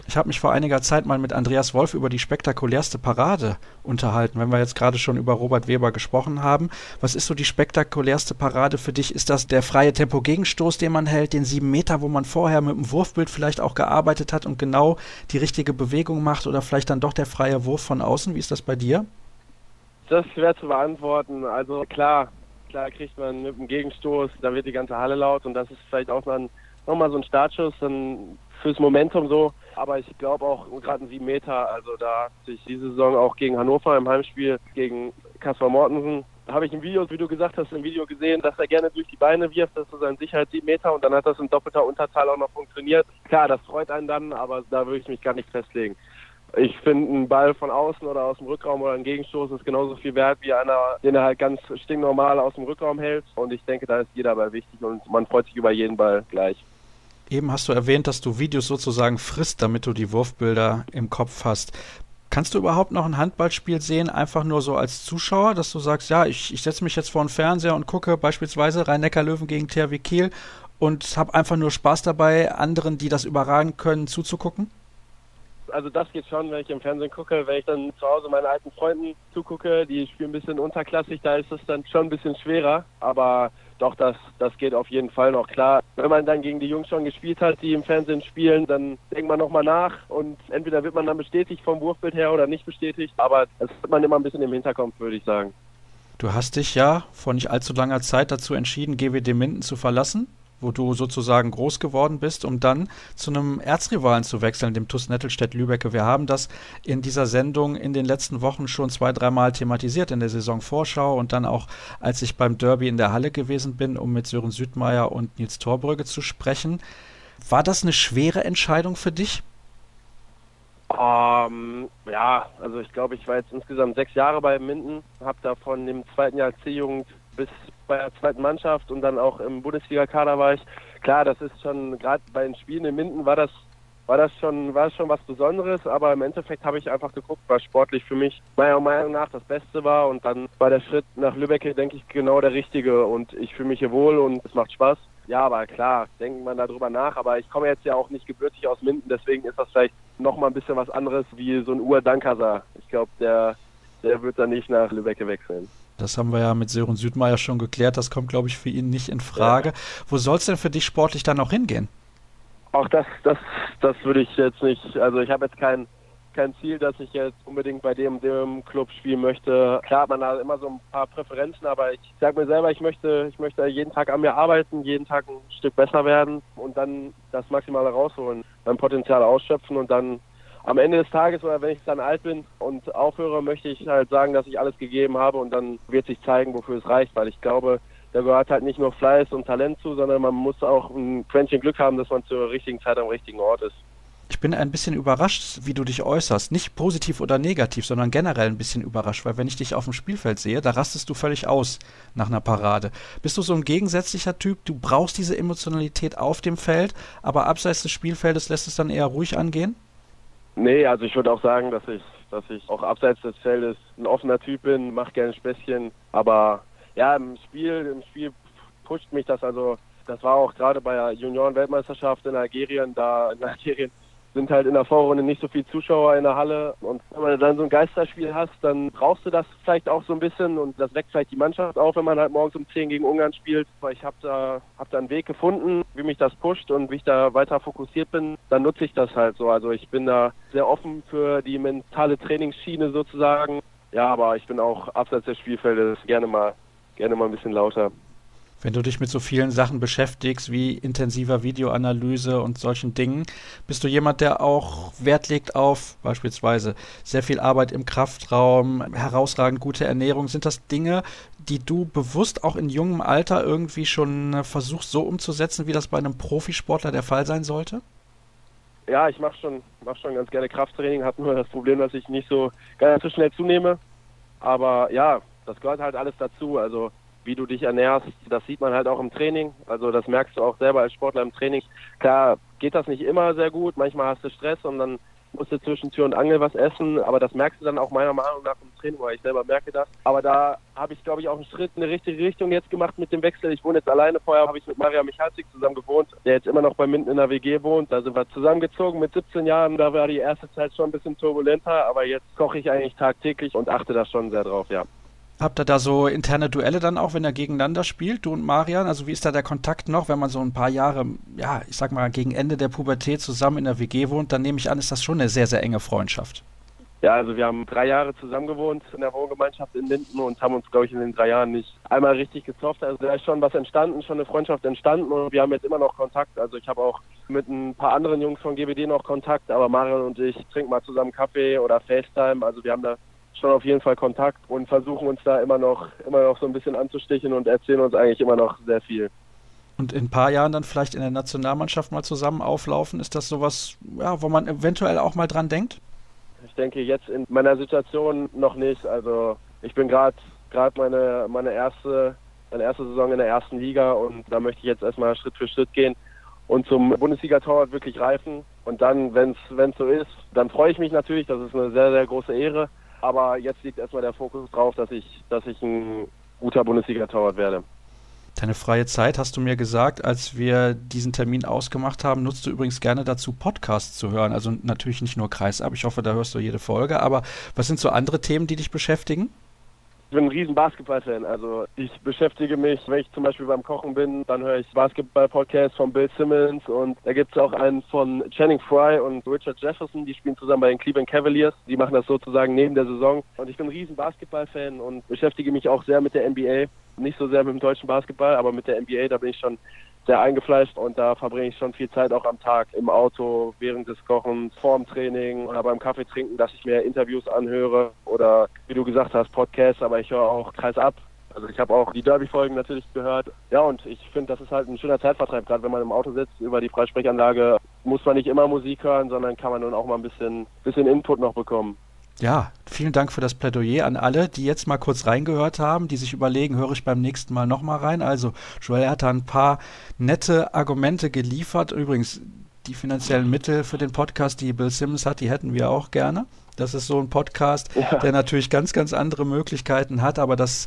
Ich habe mich vor einiger Zeit mal mit Andreas Wolf über die spektakulärste Parade unterhalten, wenn wir jetzt gerade schon über Robert Weber gesprochen haben. Was ist so die spektakulärste Parade für dich? Ist das der freie Tempo-Gegenstoß, den man hält, den sieben Meter, wo man vorher mit dem Wurfbild vielleicht auch gearbeitet hat und genau die richtige Bewegung macht oder vielleicht dann doch der freie Wurf von außen? Wie ist das bei dir? Das ist schwer zu beantworten. Also klar, klar kriegt man mit dem Gegenstoß, da wird die ganze Halle laut und das ist vielleicht auch nochmal so ein Startschuss, dann fürs Momentum so. Aber ich glaube auch gerade ein 7 Meter, also da hat sich diese Saison auch gegen Hannover im Heimspiel gegen Kaspar Mortensen, habe ich im Video, wie du gesagt hast, im Video gesehen, dass er gerne durch die Beine wirft, das ist sein Sicherheit 7 Meter und dann hat das in doppelter Unterzahl auch noch funktioniert. Klar, das freut einen dann, aber da würde ich mich gar nicht festlegen. Ich finde, ein Ball von außen oder aus dem Rückraum oder ein Gegenstoß ist genauso viel wert wie einer, den er halt ganz stinknormal aus dem Rückraum hält. Und ich denke, da ist jeder Ball wichtig und man freut sich über jeden Ball gleich. Eben hast du erwähnt, dass du Videos sozusagen frisst, damit du die Wurfbilder im Kopf hast. Kannst du überhaupt noch ein Handballspiel sehen, einfach nur so als Zuschauer, dass du sagst, ja, ich, ich setze mich jetzt vor den Fernseher und gucke beispielsweise Rhein-Neckar-Löwen gegen THW Kiel und habe einfach nur Spaß dabei, anderen, die das überragen können, zuzugucken? Also das geht schon, wenn ich im Fernsehen gucke, wenn ich dann zu Hause meinen alten Freunden zugucke, die spielen ein bisschen unterklassig, da ist es dann schon ein bisschen schwerer, aber doch, das, das geht auf jeden Fall noch klar. Wenn man dann gegen die Jungs schon gespielt hat, die im Fernsehen spielen, dann denkt man nochmal nach und entweder wird man dann bestätigt vom Wurfbild her oder nicht bestätigt, aber das hat man immer ein bisschen im Hinterkopf, würde ich sagen. Du hast dich ja vor nicht allzu langer Zeit dazu entschieden, GWD Minden zu verlassen wo du sozusagen groß geworden bist, um dann zu einem Erzrivalen zu wechseln, dem TuS Nettelstedt-Lübecke. Wir haben das in dieser Sendung in den letzten Wochen schon zwei, dreimal thematisiert in der Saisonvorschau und dann auch, als ich beim Derby in der Halle gewesen bin, um mit Sören Südmeier und Nils Torbrügge zu sprechen. War das eine schwere Entscheidung für dich? Um, ähm, ja, also ich glaube, ich war jetzt insgesamt sechs Jahre bei Minden, habe da von dem zweiten Jahr C-Jugend bis bei der zweiten Mannschaft und dann auch im Bundesliga-Kader war ich. Klar, das ist schon, gerade bei den Spielen in Minden war das war das schon, war schon was Besonderes, aber im Endeffekt habe ich einfach geguckt, was sportlich für mich meiner Meinung nach das Beste war und dann war der Schritt nach Lübeck, denke ich, genau der richtige und ich fühle mich hier wohl und es macht Spaß. Ja, aber klar, denkt man darüber nach, aber ich komme jetzt ja auch nicht gebürtig aus Minden, deswegen ist das vielleicht nochmal ein bisschen was anderes wie so ein Ur Dankasa. Ich glaube, der, der wird dann nicht nach Lübeck wechseln. Das haben wir ja mit Sören Südmeier schon geklärt. Das kommt, glaube ich, für ihn nicht in Frage. Ja. Wo soll es denn für dich sportlich dann noch hingehen? Auch das, das, das würde ich jetzt nicht. Also ich habe jetzt kein, kein Ziel, dass ich jetzt unbedingt bei dem, dem Club spielen möchte. Klar hat man da immer so ein paar Präferenzen, aber ich sage mir selber, ich möchte, ich möchte jeden Tag an mir arbeiten, jeden Tag ein Stück besser werden und dann das Maximale rausholen, mein Potenzial ausschöpfen und dann am Ende des Tages oder wenn ich dann alt bin und aufhöre, möchte ich halt sagen, dass ich alles gegeben habe und dann wird sich zeigen, wofür es reicht, weil ich glaube, da gehört halt nicht nur Fleiß und Talent zu, sondern man muss auch ein Quäntchen Glück haben, dass man zur richtigen Zeit am richtigen Ort ist. Ich bin ein bisschen überrascht, wie du dich äußerst. Nicht positiv oder negativ, sondern generell ein bisschen überrascht, weil wenn ich dich auf dem Spielfeld sehe, da rastest du völlig aus nach einer Parade. Bist du so ein gegensätzlicher Typ? Du brauchst diese Emotionalität auf dem Feld, aber abseits des Spielfeldes lässt es dann eher ruhig angehen? Nee, also ich würde auch sagen, dass ich, dass ich auch abseits des Feldes ein offener Typ bin, mache gerne Späßchen, aber ja, im Spiel, im Spiel pusht mich das also. Das war auch gerade bei der Junioren-Weltmeisterschaft in Algerien, da in Algerien sind halt in der Vorrunde nicht so viele Zuschauer in der Halle. Und wenn du dann so ein Geisterspiel hast, dann brauchst du das vielleicht auch so ein bisschen und das weckt vielleicht die Mannschaft auf, wenn man halt morgens um 10 gegen Ungarn spielt. Weil ich habe da, hab da einen Weg gefunden, wie mich das pusht und wie ich da weiter fokussiert bin. Dann nutze ich das halt so. Also ich bin da sehr offen für die mentale Trainingsschiene sozusagen. Ja, aber ich bin auch abseits des Spielfeldes gerne mal, gerne mal ein bisschen lauter. Wenn du dich mit so vielen Sachen beschäftigst wie intensiver Videoanalyse und solchen Dingen, bist du jemand, der auch Wert legt auf beispielsweise sehr viel Arbeit im Kraftraum, herausragend gute Ernährung. Sind das Dinge, die du bewusst auch in jungem Alter irgendwie schon versuchst so umzusetzen, wie das bei einem Profisportler der Fall sein sollte? Ja, ich mache schon, mach schon ganz gerne Krafttraining, habe nur das Problem, dass ich nicht so ganz so schnell zunehme. Aber ja, das gehört halt alles dazu. Also wie du dich ernährst, das sieht man halt auch im Training. Also das merkst du auch selber als Sportler im Training. Klar geht das nicht immer sehr gut. Manchmal hast du Stress und dann musst du zwischen Tür und Angel was essen. Aber das merkst du dann auch meiner Meinung nach im Training, weil ich selber merke das. Aber da habe ich, glaube ich, auch einen Schritt in die richtige Richtung jetzt gemacht mit dem Wechsel. Ich wohne jetzt alleine. Vorher habe ich mit Maria Michalzik zusammen gewohnt, der jetzt immer noch bei Minden in der WG wohnt. Da sind wir zusammengezogen mit 17 Jahren. Da war die erste Zeit schon ein bisschen turbulenter. Aber jetzt koche ich eigentlich tagtäglich und achte da schon sehr drauf, ja. Habt ihr da so interne Duelle dann auch, wenn ihr gegeneinander spielt, du und Marian? Also wie ist da der Kontakt noch, wenn man so ein paar Jahre, ja, ich sag mal, gegen Ende der Pubertät zusammen in der WG wohnt, dann nehme ich an, ist das schon eine sehr, sehr enge Freundschaft. Ja, also wir haben drei Jahre zusammen gewohnt in der Wohngemeinschaft in Linden und haben uns, glaube ich, in den drei Jahren nicht einmal richtig gezofft. Also da ist schon was entstanden, schon eine Freundschaft entstanden und wir haben jetzt immer noch Kontakt. Also ich habe auch mit ein paar anderen Jungs von GBD noch Kontakt, aber Marian und ich trinken mal zusammen Kaffee oder FaceTime. Also wir haben da schon auf jeden Fall Kontakt und versuchen uns da immer noch, immer noch so ein bisschen anzustichen und erzählen uns eigentlich immer noch sehr viel. Und in ein paar Jahren dann vielleicht in der Nationalmannschaft mal zusammen auflaufen, ist das sowas, ja, wo man eventuell auch mal dran denkt? Ich denke jetzt in meiner Situation noch nicht. Also ich bin gerade gerade meine meine erste meine erste Saison in der ersten Liga und da möchte ich jetzt erstmal Schritt für Schritt gehen und zum Bundesliga-Torwart wirklich reifen. Und dann, wenn es so ist, dann freue ich mich natürlich. Das ist eine sehr, sehr große Ehre. Aber jetzt liegt erstmal der Fokus drauf, dass ich, dass ich ein guter Bundesliga-Torwart werde. Deine freie Zeit, hast du mir gesagt, als wir diesen Termin ausgemacht haben, nutzt du übrigens gerne dazu, Podcasts zu hören. Also natürlich nicht nur Kreisab, ich hoffe, da hörst du jede Folge. Aber was sind so andere Themen, die dich beschäftigen? Ich bin ein riesen Basketball-Fan. Also ich beschäftige mich, wenn ich zum Beispiel beim Kochen bin, dann höre ich Basketball-Podcasts von Bill Simmons und da gibt es auch einen von Channing Fry und Richard Jefferson, die spielen zusammen bei den Cleveland Cavaliers. Die machen das sozusagen neben der Saison. Und ich bin ein riesen Basketball-Fan und beschäftige mich auch sehr mit der NBA. Nicht so sehr mit dem deutschen Basketball, aber mit der NBA, da bin ich schon sehr eingefleischt und da verbringe ich schon viel Zeit auch am Tag im Auto, während des Kochens, vorm Training oder beim Kaffee trinken, dass ich mir Interviews anhöre oder wie du gesagt hast, Podcasts, aber ich höre auch Kreis ab. Also ich habe auch die Derby-Folgen natürlich gehört. Ja, und ich finde, das ist halt ein schöner Zeitvertreib, gerade wenn man im Auto sitzt, über die Freisprechanlage muss man nicht immer Musik hören, sondern kann man nun auch mal ein bisschen, bisschen Input noch bekommen. Ja, vielen Dank für das Plädoyer an alle, die jetzt mal kurz reingehört haben, die sich überlegen, höre ich beim nächsten Mal nochmal rein. Also, Joel hat da ein paar nette Argumente geliefert. Übrigens, die finanziellen Mittel für den Podcast, die Bill Simmons hat, die hätten wir auch gerne. Das ist so ein Podcast, ja. der natürlich ganz, ganz andere Möglichkeiten hat, aber das,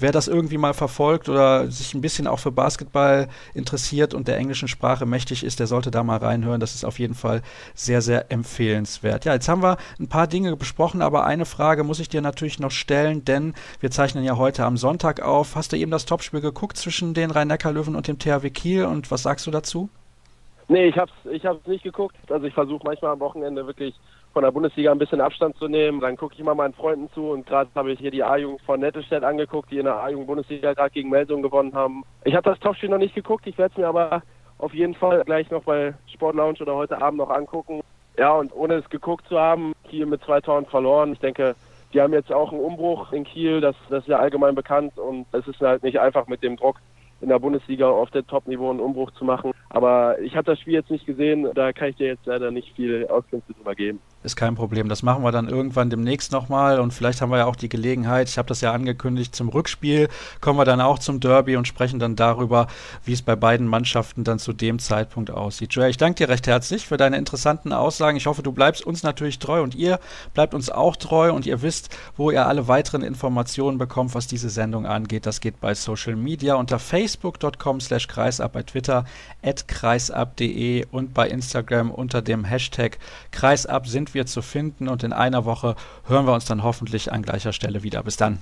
wer das irgendwie mal verfolgt oder sich ein bisschen auch für Basketball interessiert und der englischen Sprache mächtig ist, der sollte da mal reinhören. Das ist auf jeden Fall sehr, sehr empfehlenswert. Ja, jetzt haben wir ein paar Dinge besprochen, aber eine Frage muss ich dir natürlich noch stellen, denn wir zeichnen ja heute am Sonntag auf. Hast du eben das Topspiel geguckt zwischen den Rhein-Neckar-Löwen und dem THW Kiel und was sagst du dazu? Nee, ich hab's, ich hab's nicht geguckt. Also ich versuche manchmal am Wochenende wirklich von der Bundesliga ein bisschen Abstand zu nehmen. Dann gucke ich immer meinen Freunden zu und gerade habe ich hier die A-Jugend von Nettelstedt angeguckt, die in der A-Jugend Bundesliga gerade gegen Melsung gewonnen haben. Ich habe das Topspiel noch nicht geguckt, ich werde es mir aber auf jeden Fall gleich noch bei Sport Lounge oder heute Abend noch angucken. Ja, und ohne es geguckt zu haben, Kiel mit zwei Toren verloren. Ich denke, die haben jetzt auch einen Umbruch in Kiel, das, das ist ja allgemein bekannt und es ist halt nicht einfach mit dem Druck in der Bundesliga auf der Top-Niveau einen Umbruch zu machen. Aber ich habe das Spiel jetzt nicht gesehen, da kann ich dir jetzt leider nicht viel Auskünfte drüber geben. Ist kein Problem. Das machen wir dann irgendwann demnächst nochmal und vielleicht haben wir ja auch die Gelegenheit, ich habe das ja angekündigt, zum Rückspiel kommen wir dann auch zum Derby und sprechen dann darüber, wie es bei beiden Mannschaften dann zu dem Zeitpunkt aussieht. Joel, ich danke dir recht herzlich für deine interessanten Aussagen. Ich hoffe, du bleibst uns natürlich treu und ihr bleibt uns auch treu und ihr wisst, wo ihr alle weiteren Informationen bekommt, was diese Sendung angeht. Das geht bei Social Media unter facebook.com slash kreisab, bei Twitter at kreisab.de und bei Instagram unter dem Hashtag kreisab sind wir zu finden und in einer Woche hören wir uns dann hoffentlich an gleicher Stelle wieder. Bis dann.